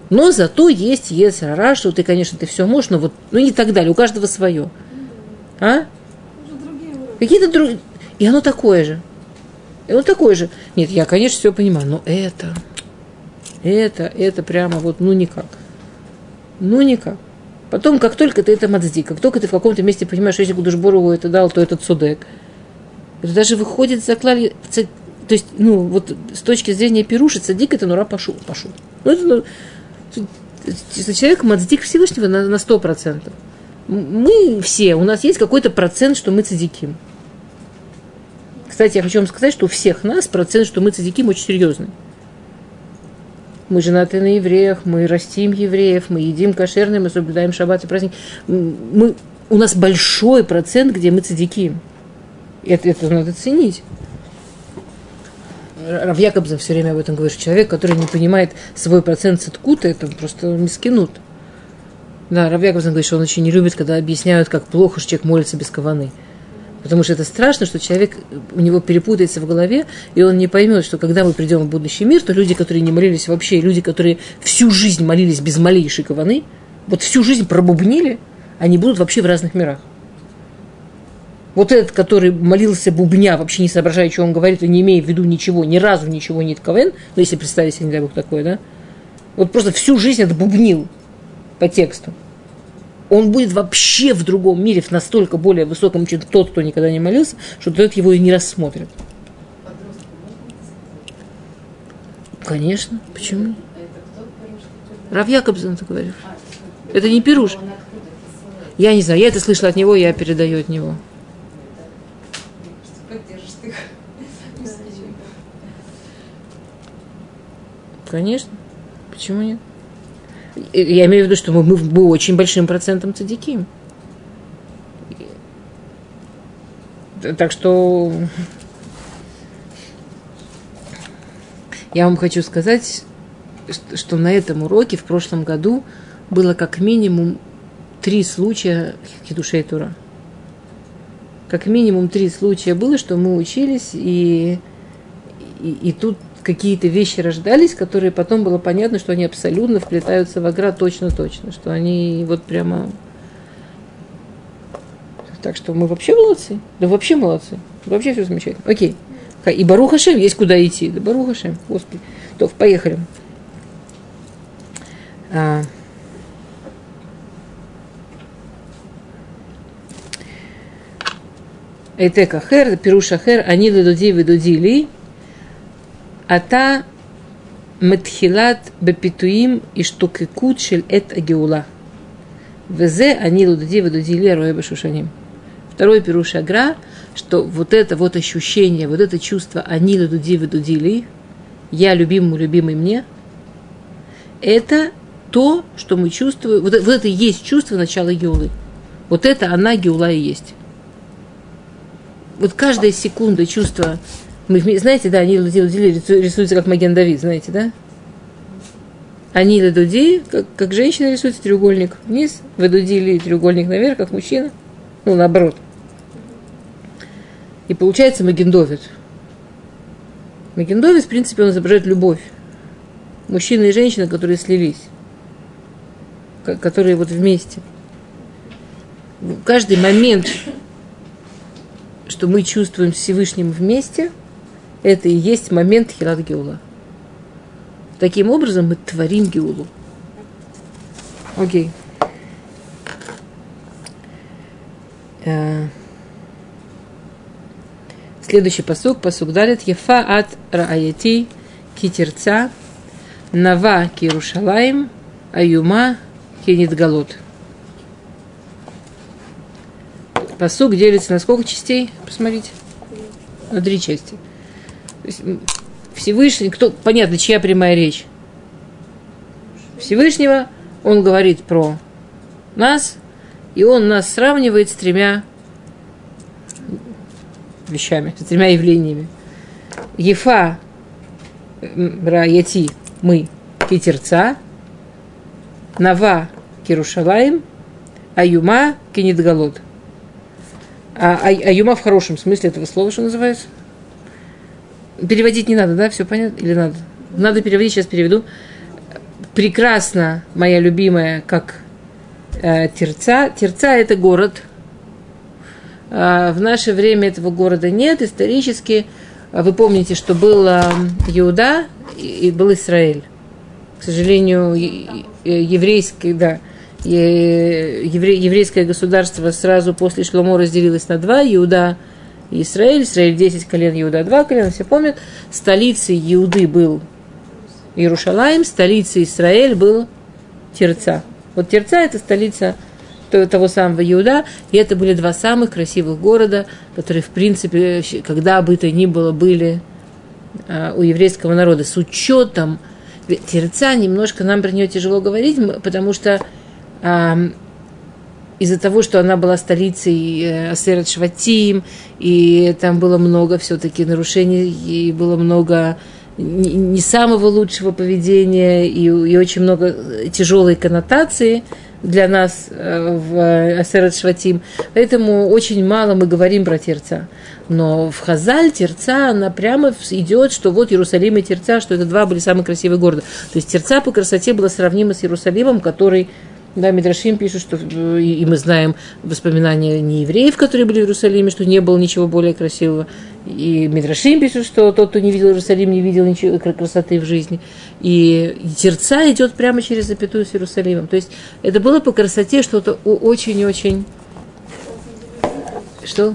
Но зато есть ецерара, что ты, конечно, ты все можешь, но вот, ну и так далее. У каждого свое. А? Какие-то другие. И оно такое же. И оно такое же. Нет, я, конечно, все понимаю, но это, это, это прямо вот, ну никак. Ну никак. Потом, как только ты это мацди, как только ты в каком-то месте понимаешь, что если Гудушборову это дал, то это цудек. Это даже выходит за клали... То есть, ну, вот с точки зрения Перуши, цадик это нура пашу. пашу. Ну, это, ну, человек мацдик Всевышнего на, на 100%. М- Мы все, у нас есть какой-то процент, что мы цадиким. Кстати, я хочу вам сказать, что у всех нас процент, что мы цадиким, очень серьезный. Мы женаты на евреях, мы растим евреев, мы едим кошерное, мы соблюдаем шаббат и праздник. Мы, у нас большой процент, где мы цадиким. Это, это надо ценить. Рав Якобзен все время об этом говорит. Человек, который не понимает свой процент циткута, это просто мискинут. Да, Рав Якобзен говорит, что он очень не любит, когда объясняют, как плохо, что человек молится без каваны. Потому что это страшно, что человек, у него перепутается в голове, и он не поймет, что когда мы придем в будущий мир, то люди, которые не молились вообще, люди, которые всю жизнь молились без малейшей каваны, вот всю жизнь пробубнили, они будут вообще в разных мирах. Вот этот, который молился бубня, вообще не соображая, что он говорит, и не имея в виду ничего, ни разу ничего не ковен, ну, если представить себе, не дай бог, такое, да, вот просто всю жизнь это бубнил по тексту. Он будет вообще в другом мире, в настолько более высоком, чем тот, кто никогда не молился, что тот его и не рассмотрит. Конечно, почему? Рав Якобсен это говорит. А, это не Пируш. Я не знаю, я это слышала от него, я передаю от него. Конечно. Почему нет? Я имею в виду, что мы, мы, очень большим процентом цадики. Так что я вам хочу сказать, что на этом уроке в прошлом году было как минимум три случая хидушей тура. Как минимум три случая было, что мы учились, и, и, и тут какие-то вещи рождались, которые потом было понятно, что они абсолютно вплетаются в агра точно-точно, что они вот прямо... Так что мы вообще молодцы. Да вообще молодцы. Вообще все замечательно. Окей. И Барух Хашем есть куда идти. Да Барух Хашем, Господи. То, поехали. А. Эйтек Ахер, Пируш Ахер, они ледуди ведуди Ата Метхилат Бепитуим и Штукикут Шель Эт Агеула. Везе они лудоди вододи леруэ бешушаним. Второй пируш агра, что вот это вот ощущение, вот это чувство они лудоди вододи ли, я любимому, любимый мне, это то, что мы чувствуем, вот, вот это и есть чувство начала Геулы. Вот это она Геула и есть. Вот каждая секунда чувства мы, знаете, да, они лудили, лудили рисуются как Маген Давид, знаете, да? Они ледуди, как, как женщина рисуется треугольник вниз, ведудили треугольник наверх, как мужчина. Ну, наоборот. И получается Магендовит. Магендовит, в принципе, он изображает любовь. Мужчина и женщина, которые слились. ко- Которые вот вместе. В каждый момент, что мы чувствуем Всевышним вместе, это и есть момент Хилат Геула. Таким образом мы творим Геулу. Окей. Э, Следующий посук, посук далит, Ефа от Рааяти Китерца, Нава Кирушалаем, Аюма Кенитгалот. Посук делится на сколько частей? Посмотрите. На три части. Всевышний, кто, понятно, чья прямая речь? Всевышнего, он говорит про нас, и он нас сравнивает с тремя вещами, с тремя явлениями. Ефа, Раяти, мы, Питерца, Нава Кирушалаем, Аюма Кенитгалот. А, а, аюма в хорошем смысле этого слова, что называется? Переводить не надо, да? Все понятно? Или надо? Надо переводить, сейчас переведу. Прекрасно, моя любимая, как э, Терца. Терца – это город. Э, в наше время этого города нет. Исторически, э, вы помните, что был э, Иуда и, и был Израиль. К сожалению, еврейский, да, евре, еврейское государство сразу после Шломо разделилось на два, Иуда Израиль, Израиль 10 колен, Иуда 2 колена, все помнят. Столицей Иуды был Иерушалаем, столицей Израиль был Терца. Вот Терца – это столица того самого Иуда, и это были два самых красивых города, которые, в принципе, когда бы то ни было, были а, у еврейского народа. С учетом Терца немножко нам про нее тяжело говорить, потому что из-за того, что она была столицей э, Асерат Шватим, и там было много все-таки нарушений, и было много не самого лучшего поведения, и, и очень много тяжелой коннотации для нас э, в Асерат Шватим. Поэтому очень мало мы говорим про Терца. Но в Хазаль Терца, она прямо идет, что вот Иерусалим и Терца, что это два были самые красивые города. То есть Терца по красоте была сравнима с Иерусалимом, который да, Мидрашим пишут, что и мы знаем воспоминания не евреев, которые были в Иерусалиме, что не было ничего более красивого. И Мидрашим пишет, что тот, кто не видел Иерусалим, не видел ничего красоты в жизни. И терца идет прямо через запятую с Иерусалимом. То есть это было по красоте что-то очень-очень... Что?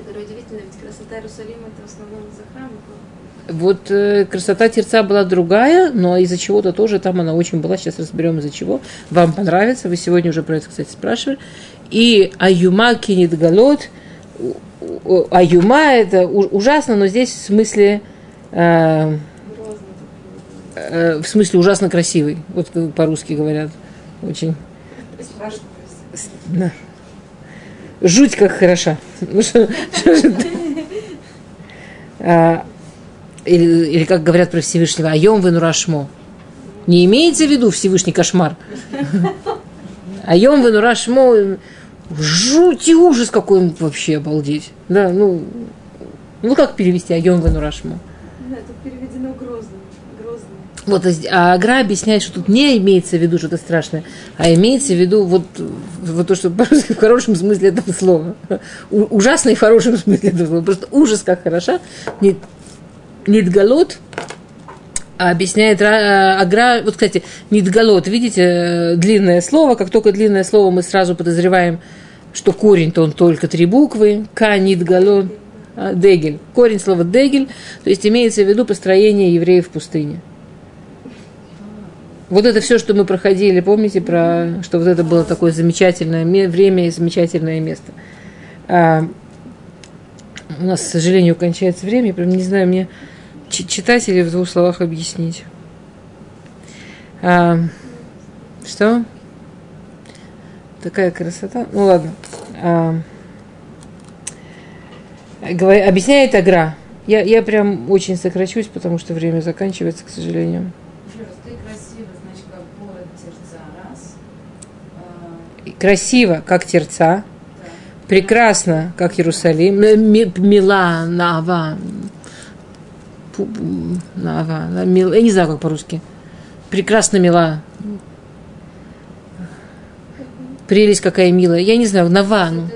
Это удивительно, ведь красота Иерусалима это в основном за храм вот э, красота терца была другая, но из-за чего-то тоже там она очень была. Сейчас разберем из-за чего. Вам понравится. Вы сегодня уже про это, кстати, спрашивали. И аюма кинет галот. Аюма это ужасно, но здесь в смысле э, э, в смысле ужасно красивый. Вот по-русски говорят. Очень. Да. Жуть как хороша. Ну, что, что, а, или, или как говорят про Всевышнего, айом венурашмо. Не имеется в виду Всевышний кошмар. Айом венурашмо, жуть и ужас какой он вообще, обалдеть. Да, ну, ну как перевести айом венурашмо? Да, тут переведено грозно. Вот, а Агра объясняет, что тут не имеется в виду что-то страшное, а имеется в виду вот, вот то, что в хорошем смысле этого слова. У, ужасно и в хорошем смысле этого слова. Просто ужас как хороша. Не, Нидгалот объясняет э, Агра, вот, кстати, Нидгалот, видите, э, длинное слово, как только длинное слово, мы сразу подозреваем, что корень-то он только три буквы, К, Нидгалот, а, Дегель. Корень слова Дегель, то есть имеется в виду построение евреев в пустыне. Вот это все, что мы проходили, помните, про, что вот это было такое замечательное время и замечательное место. А, у нас, к сожалению, кончается время, прям не знаю, мне читать или в двух словах объяснить. А, что? Такая красота. Ну ладно. А, объясняет Агра. Я, я прям очень сокращусь, потому что время заканчивается, к сожалению. Красиво, как терца. Прекрасно, как Иерусалим. Мила, Нава, Нава, мил, я не знаю, как по-русски. Прекрасно мила. Прелесть какая милая. Я не знаю, Нава. Ну.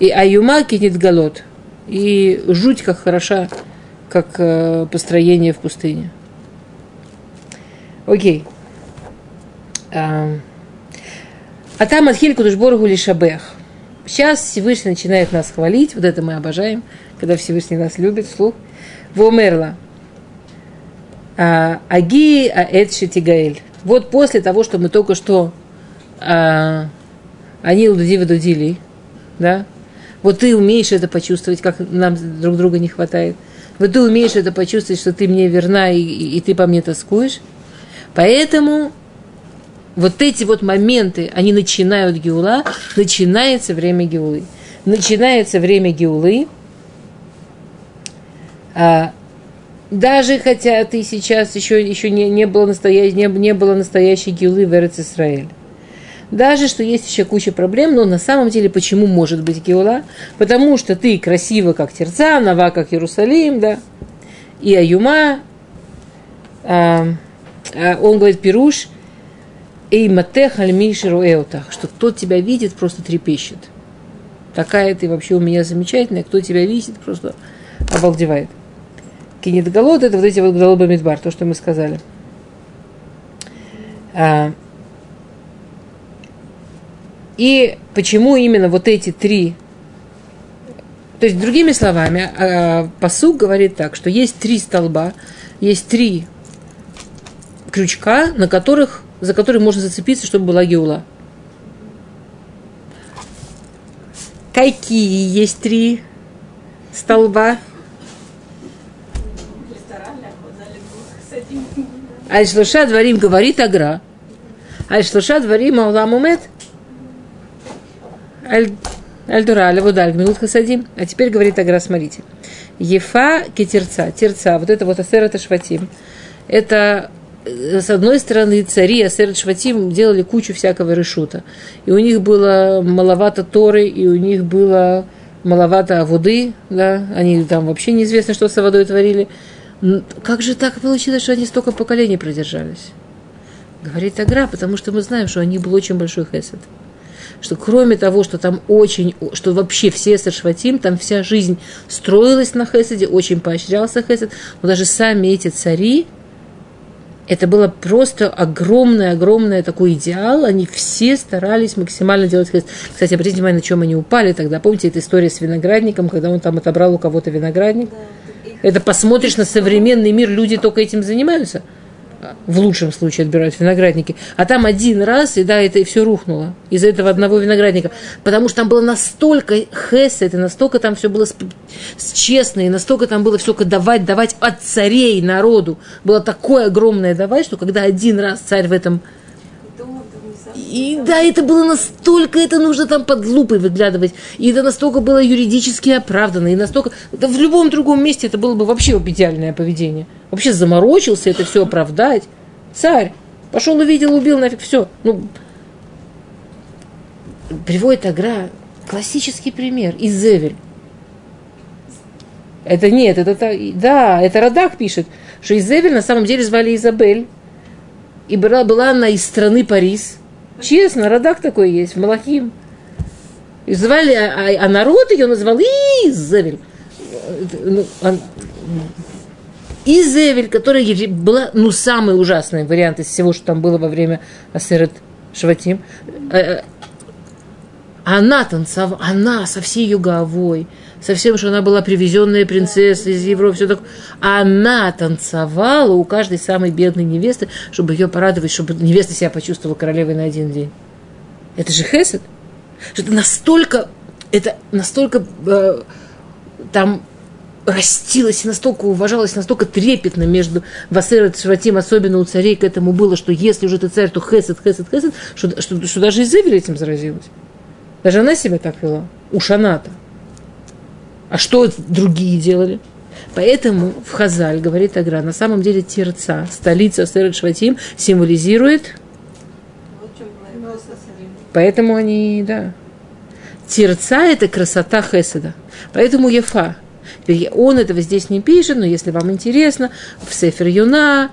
И Аюма кинет голод. И жуть как хороша, как э, построение в пустыне. Окей. А, там Адхиль Кудушборгу Лишабех. Сейчас Всевышний начинает нас хвалить, вот это мы обожаем, когда Всевышний нас любит, вслух. Вомерла. А, Аги Аэдши Тигаэль. Вот после того, что мы только что а, они удудили дудили, да, вот ты умеешь это почувствовать, как нам друг друга не хватает. Вот ты умеешь это почувствовать, что ты мне верна и, и, и ты по мне тоскуешь. Поэтому вот эти вот моменты, они начинают Геула, начинается время Геулы. Начинается время Геулы А, даже хотя ты сейчас еще, еще не, не, было настоящей, не, не было настоящей гилы в Эрец Исраэль. Даже что есть еще куча проблем, но на самом деле почему может быть геула? Потому что ты красива, как Терца, нова, как Иерусалим, да, и Аюма, а, а, он говорит, Пируш, Эй матех альмишеру эутах, что тот тебя видит, просто трепещет. Такая ты вообще у меня замечательная, кто тебя видит, просто обалдевает. Кинет голод, это вот эти вот голоба Мидбар, то, что мы сказали. А, и почему именно вот эти три то есть, другими словами, а, посуг говорит так, что есть три столба, есть три крючка, на которых, за которые можно зацепиться, чтобы была геула. Какие есть три столба? Аль-Шлуша дворим говорит Агра. Аль-Шлуша дворим Ауламумет. Аль-Дура, Аль-Вудаль, Гмилут Хасадим. А теперь говорит Агра, смотрите. Ефа кетерца, терца, вот это вот асерата шватим. Это с одной стороны, цари Асерет Шватим делали кучу всякого решута. И у них было маловато Торы, и у них было маловато воды, да, они там вообще неизвестно, что с водой творили. Как же так получилось, что они столько поколений продержались? Говорит Агра, потому что мы знаем, что они был очень большой хесед. Что кроме того, что там очень, что вообще все Шватим, там вся жизнь строилась на хеседе, очень поощрялся хесед, но даже сами эти цари, это было просто огромный-огромный такой идеал. Они все старались максимально делать хест. Кстати, обратите внимание, на чем они упали тогда. Помните эту историю с виноградником, когда он там отобрал у кого-то виноградник? Да, это посмотришь на современный мир, люди только этим занимаются в лучшем случае отбирают виноградники, а там один раз, и да, это и все рухнуло из-за этого одного виноградника, потому что там было настолько хесед, и настолько там все было честно, и настолько там было все давать, давать от царей народу, было такое огромное давать, что когда один раз царь в этом и да, это было настолько, это нужно там под лупой выглядывать. И это настолько было юридически оправдано. И настолько... Да в любом другом месте это было бы вообще идеальное поведение. Вообще заморочился это все оправдать. Царь. Пошел, увидел, убил, нафиг, все. Ну, приводит Агра классический пример. Изевель. Это нет, это, это да, это Радак пишет, что Изевель на самом деле звали Изабель. И была, была она из страны Парис – Честно, Радак такой есть, в Малахим. И звали, а, а народ ее назвал Изевель. Ну, Изевель, которая была, ну, самый ужасный вариант из всего, что там было во время Асерет Шватим. Э, э, она танцевала, она со всей ее головой, со всем, что она была привезенная принцесса из Европы, все такое. Она танцевала у каждой самой бедной невесты, чтобы ее порадовать, чтобы невеста себя почувствовала королевой на один день. Это же хесед. Это настолько, это настолько э, там растилось и настолько уважалось, настолько трепетно между Васер и Шватим, особенно у царей к этому было, что если уже ты царь, то хесед, хесед, хесед, что, что, что даже Изевель этим заразилась. Даже она себя так вела. Уж она-то. А что другие делали? Поэтому в Хазаль, говорит Агра, на самом деле Терца, столица Серед Шватим, символизирует... Поэтому они, да. Терца – это красота Хеседа. Поэтому Ефа. Он этого здесь не пишет, но если вам интересно, в Сефер Юна,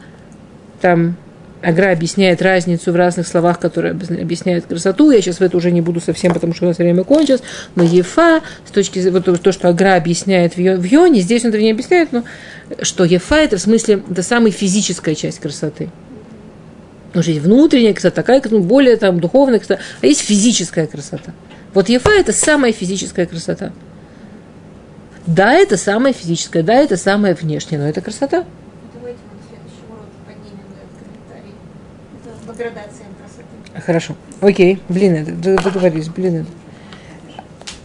там Агра объясняет разницу в разных словах, которые объясняют красоту. Я сейчас в это уже не буду совсем, потому что у нас время кончилось. Но Ефа, с точки зрения вот то, что Агра объясняет в Йоне, здесь он это не объясняет, но что Ефа это в смысле, это самая физическая часть красоты. Потому что есть внутренняя красота, такая, ну, более там духовная красота, а есть физическая красота. Вот Ефа это самая физическая красота. Да, это самая физическая, да, это самая внешняя, но это красота. Градациям красоты. Хорошо. Окей. Блин, это договорились. Блин.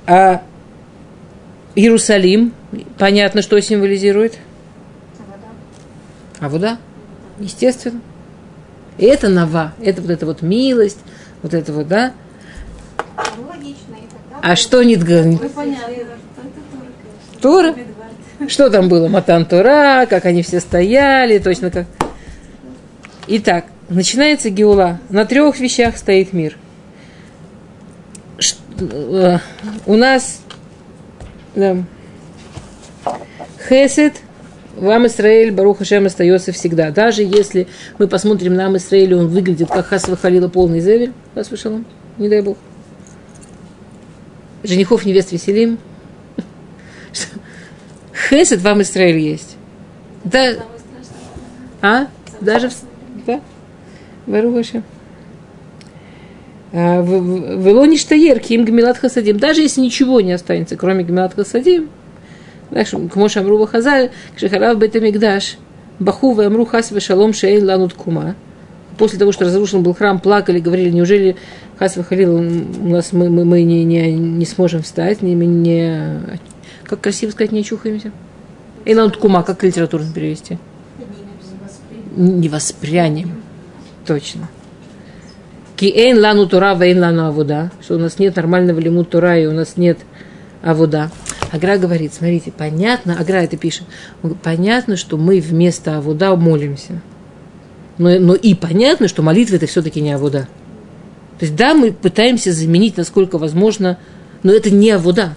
А Иерусалим, понятно, что символизирует? Вода. А вода? Естественно. И это нова, это вот эта вот милость, вот это вот, да? Логично. А что не Тора? Тора? Что там было? Матан Тура, как они все стояли, точно как... Итак, начинается Геула. На трех вещах стоит мир. Э, у нас да, Хесед, вам Израиль, Барух Хашем остается всегда. Даже если мы посмотрим на Израиль, он выглядит как Хасва Халила полный зевель, вас слышал? Не дай Бог. Женихов невест веселим. Хесед вам Израиль есть. Да, а? Даже в... Да? Баруха Велони штаер, ким гмилат хасадим. Даже если ничего не останется, кроме гмилат хасадим, к Моше Амрува Хазаль, Кшехарав Бетамикдаш, Баху Амру Хас Шалом Шейн Ланут Кума. После того, что разрушен был храм, плакали, говорили, неужели Хас Халил, у нас мы, мы, мы не, не, не сможем встать, не, не, как красиво сказать, не очухаемся. И Ланут Кума, как литературно перевести? Не воспрянем. Точно. Ки эйн лану тура, вейн лану авуда. Что у нас нет нормального лимут тура, и у нас нет авуда. Агра говорит, смотрите, понятно, Агра это пишет, понятно, что мы вместо авуда молимся. Но, но и понятно, что молитва это все-таки не авуда. То есть да, мы пытаемся заменить, насколько возможно, но это не авуда.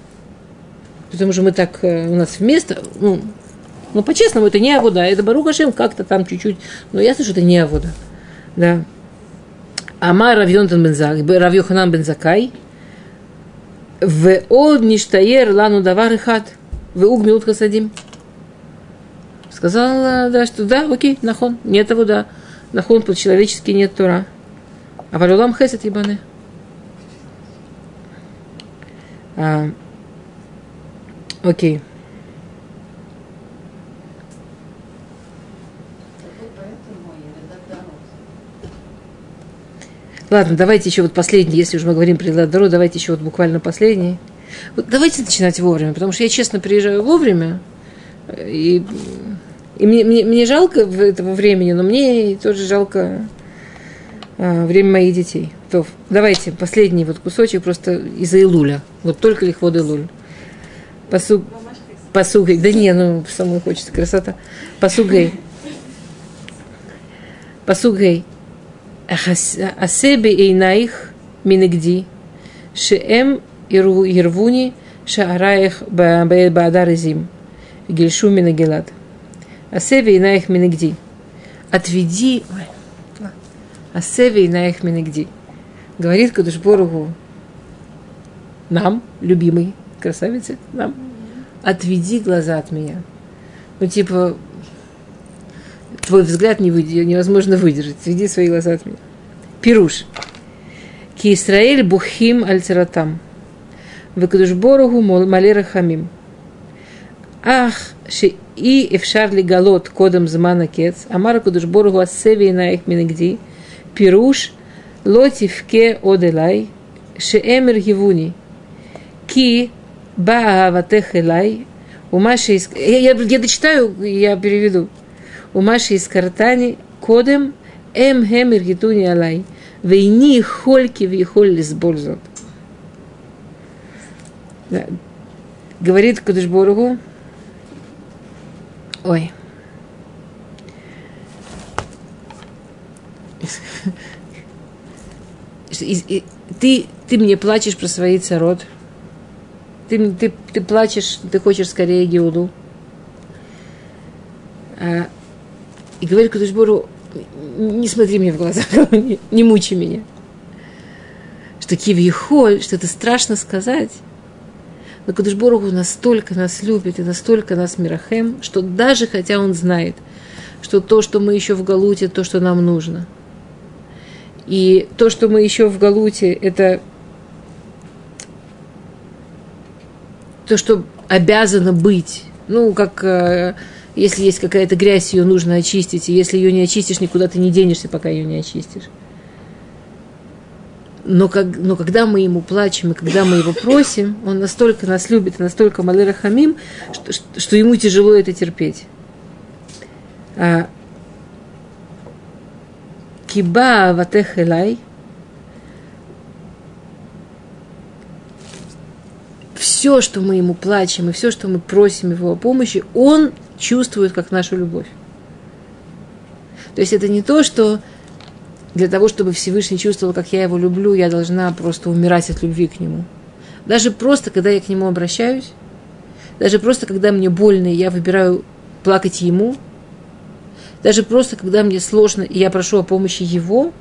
Потому что мы так, э, у нас вместо, ну, ну по-честному, это не авуда, это Барух Ашем как-то там чуть-чуть, но ясно, что это не авуда. Да. Амар Равьонтан Бензак, Равьоханан Бензакай, в од ништаер лану давар и хат, в угмилут хасадим. Сказал, да, что да, окей, нахон, нет его, да. Нахон по-человечески нет Тора. А валюлам хесет ебаны. А, окей. Такой поэт мой, Редак Ладно, давайте еще вот последний, если уже мы говорим про Ладору, давайте еще вот буквально последний. Вот давайте начинать вовремя, потому что я честно приезжаю вовремя, и, и мне, мне, мне жалко этого времени, но мне тоже жалко а, время моих детей. То, давайте последний вот кусочек просто из-за Илуля. Вот только лихвод Илуль. Посуг, посугай. Да не, ну самой хочется красота. Посугай. Посугай. Асеби эйнаих минегди, шеэм ирвуни шаараих баадар зим, гельшу минагелад. Асеби эйнаих минегди. Отведи, Асеви эйнаих минегди. Говорит Кадушборогу нам, любимый красавице, нам, отведи глаза от меня. Ну, типа, твой взгляд не выдер... невозможно выдержать. Сведи свои глаза от меня. Пируш. Ки Исраэль бухим альцератам. Векадушборогу малера хамим. Ах, ши и эфшар ли галот кодом змана кец. Амара кадушборогу ассеви на их минегди. Пируш лотивке оделай. Шеэмер гивуни. Ки бааватех элай. Умаши я, я, я дочитаю, я переведу. Умаши из картани кодем эм хемер гитуни алай. Вейни хольки вихоль лисбользот. Да. Говорит Кадышборгу, ой, ты, ты мне плачешь про свои царот, ты, ты, ты плачешь, ты хочешь скорее Геуду. А, и говорит Кудышбору, не смотри мне в глаза, не, не мучи меня. Что Кивьехоль, что это страшно сказать. Но Кудышбору настолько нас любит и настолько нас мирахем, что даже хотя он знает, что то, что мы еще в Галуте, то, что нам нужно. И то, что мы еще в Галуте, это то, что обязано быть. Ну, как э, если есть какая-то грязь, ее нужно очистить. И если ее не очистишь, никуда ты не денешься, пока ее не очистишь. Но, как, но когда мы ему плачем, и когда мы его просим, он настолько нас любит, настолько малера хамим, что, что, что ему тяжело это терпеть. А, Киба ватехелай. все, что мы ему плачем, и все, что мы просим его о помощи, он чувствует как нашу любовь. То есть это не то, что для того, чтобы Всевышний чувствовал, как я его люблю, я должна просто умирать от любви к нему. Даже просто, когда я к нему обращаюсь, даже просто, когда мне больно, и я выбираю плакать ему, даже просто, когда мне сложно, и я прошу о помощи его,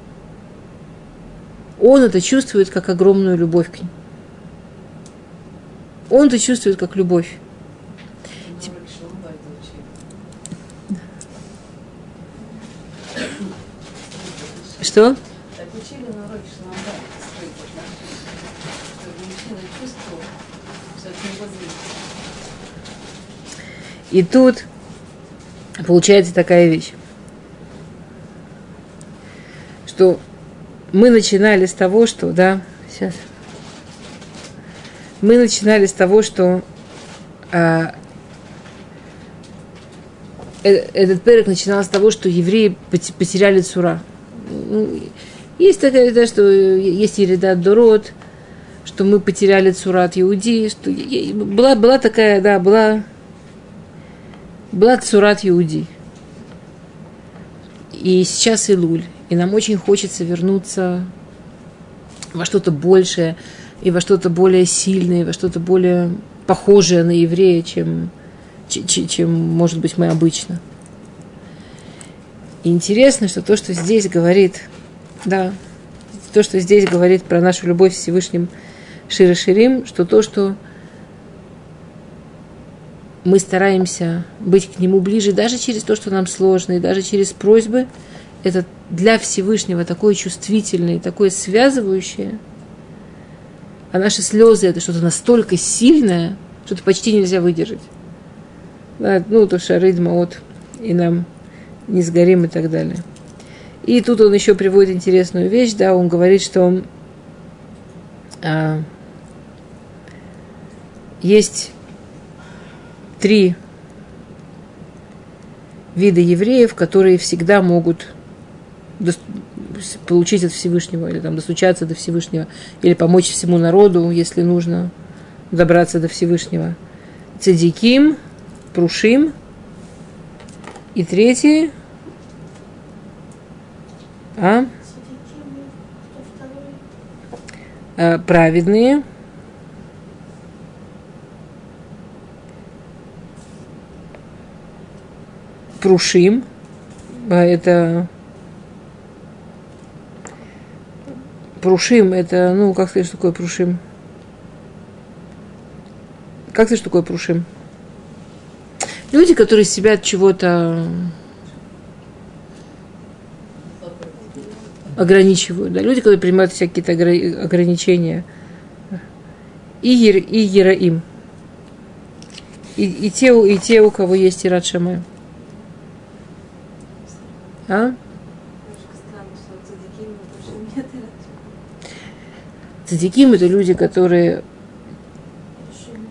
он это чувствует как огромную любовь к нему. Он это чувствует как любовь. Что? Так учили на уроке что зависит. И тут получается такая вещь, что мы начинали с того, что, да, сейчас, мы начинали с того, что а, э- этот перек начинал с того, что евреи пот- потеряли цура. Ну, Есть такая, да, что есть Ереда Дород, что мы потеряли цурат Иуди, что была, была такая, да, была, была цурат Иуди. И сейчас Илуль. И нам очень хочется вернуться во что-то большее, и во что-то более сильное, и во что-то более похожее на еврея, чем, ч- ч- чем, может быть, мы обычно. И интересно, что то, что здесь говорит, да, то, что здесь говорит про нашу любовь к Всевышним Шире Ширим, что то, что мы стараемся быть к Нему ближе, даже через то, что нам сложно, и даже через просьбы, это для Всевышнего такое чувствительное, такое связывающее, а наши слезы это что-то настолько сильное, что это почти нельзя выдержать. Ну, то шарыд маот, и нам не сгорим и так далее. И тут он еще приводит интересную вещь, да, он говорит, что он, а, есть три вида евреев, которые всегда могут получить от Всевышнего, или там достучаться до Всевышнего, или помочь всему народу, если нужно добраться до Всевышнего. Цадиким, Прушим. И третий. А? А, праведные. Прушим. А, Это Прушим, это, ну, как сказать, что такое прушим? Как сказать, что такое прушим? Люди, которые себя от чего-то ограничивают, да, люди, которые принимают всякие то ограничения. И, ер, и Ераим. И, и, те, и те, у кого есть Ират. А? Цадиким это люди, которые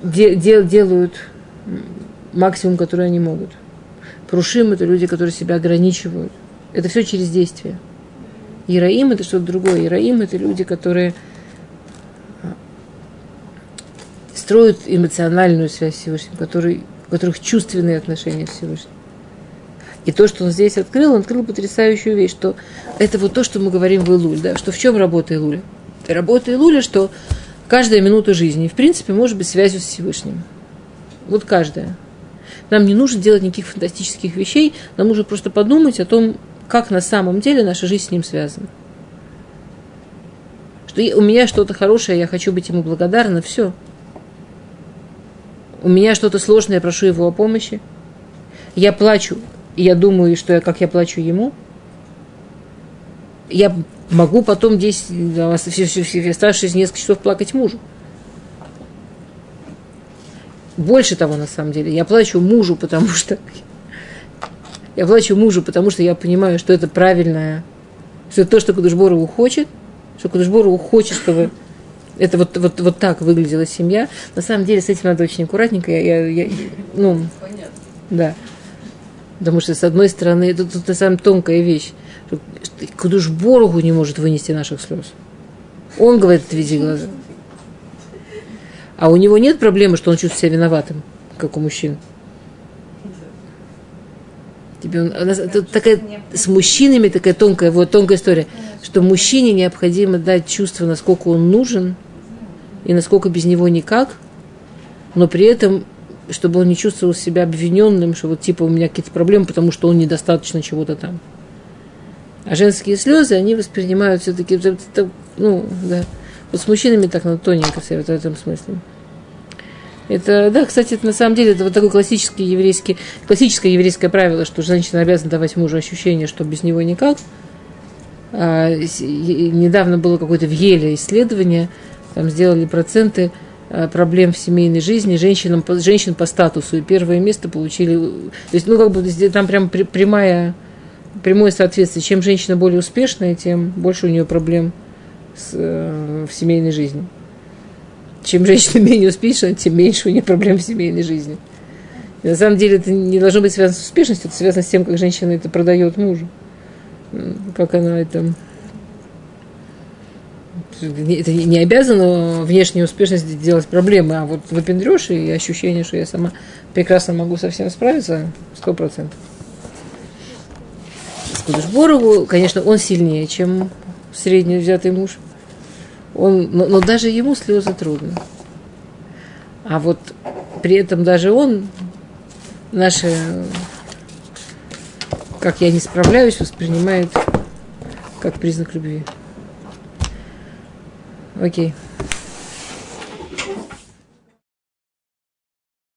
де- де- делают максимум, который они могут. Прушим – это люди, которые себя ограничивают. Это все через действие. Ираим – это что-то другое. Ираим – это люди, которые а, строят эмоциональную связь с Всевышним, которые, у которых чувственные отношения с Всевышним. И то, что он здесь открыл, он открыл потрясающую вещь, что это вот то, что мы говорим в Илуль, да, что в чем работа Илуля? Работа Илуля, что каждая минута жизни, в принципе, может быть связью с Всевышним. Вот каждая. Нам не нужно делать никаких фантастических вещей, нам нужно просто подумать о том, как на самом деле наша жизнь с ним связана. Что у меня что-то хорошее, я хочу быть ему благодарна, все. У меня что-то сложное, я прошу его о помощи. Я плачу, и я думаю, что я, как я плачу ему. Я могу потом 10, да, все, все, все, оставшиеся несколько часов плакать мужу. Больше того, на самом деле, я плачу мужу, потому что я плачу мужу, потому что я понимаю, что это правильное, что это то, что Кудышборову хочет, что Кудышборову хочет, чтобы это вот, вот, вот так выглядела семья. На самом деле с этим надо очень аккуратненько. Я, я, я- ну, Понятно. да. Потому что, с одной стороны, это тут самая тонкая вещь. что Кудуш Боргу не может вынести наших слез. Он говорит, отведи глаза. А у него нет проблемы, что он чувствует себя виноватым, как у мужчин. Тебе он, у нас, это такая, с мужчинами такая тонкая, вот тонкая история, что мужчине необходимо дать чувство, насколько он нужен, и насколько без него никак, но при этом, чтобы он не чувствовал себя обвиненным, что вот типа у меня какие-то проблемы, потому что он недостаточно чего-то там. А женские слезы, они воспринимают все-таки, ну, да. Вот с мужчинами так надо тоненько в этом смысле. Это, да, кстати, это на самом деле это вот такое классическое еврейское, классическое еврейское правило, что женщина обязана давать мужу ощущение, что без него никак. А, недавно было какое-то в Еле исследование, там сделали проценты а, проблем в семейной жизни женщинам, женщин по статусу. И первое место получили, то есть, ну, как бы там прям прямая, прямое соответствие. Чем женщина более успешная, тем больше у нее проблем с, э, в семейной жизни чем женщина менее успешна, тем меньше у нее проблем в семейной жизни. И на самом деле это не должно быть связано с успешностью, это связано с тем, как женщина это продает мужу. Как она это... Это не обязано внешнюю успешность делать проблемы, а вот выпендрешь и ощущение, что я сама прекрасно могу со всем справиться, сто процентов. Скудышборову, конечно, он сильнее, чем средний взятый муж. Он, но, но даже ему слезы трудно. А вот при этом даже он наши, как я не справляюсь, воспринимает как признак любви. Окей.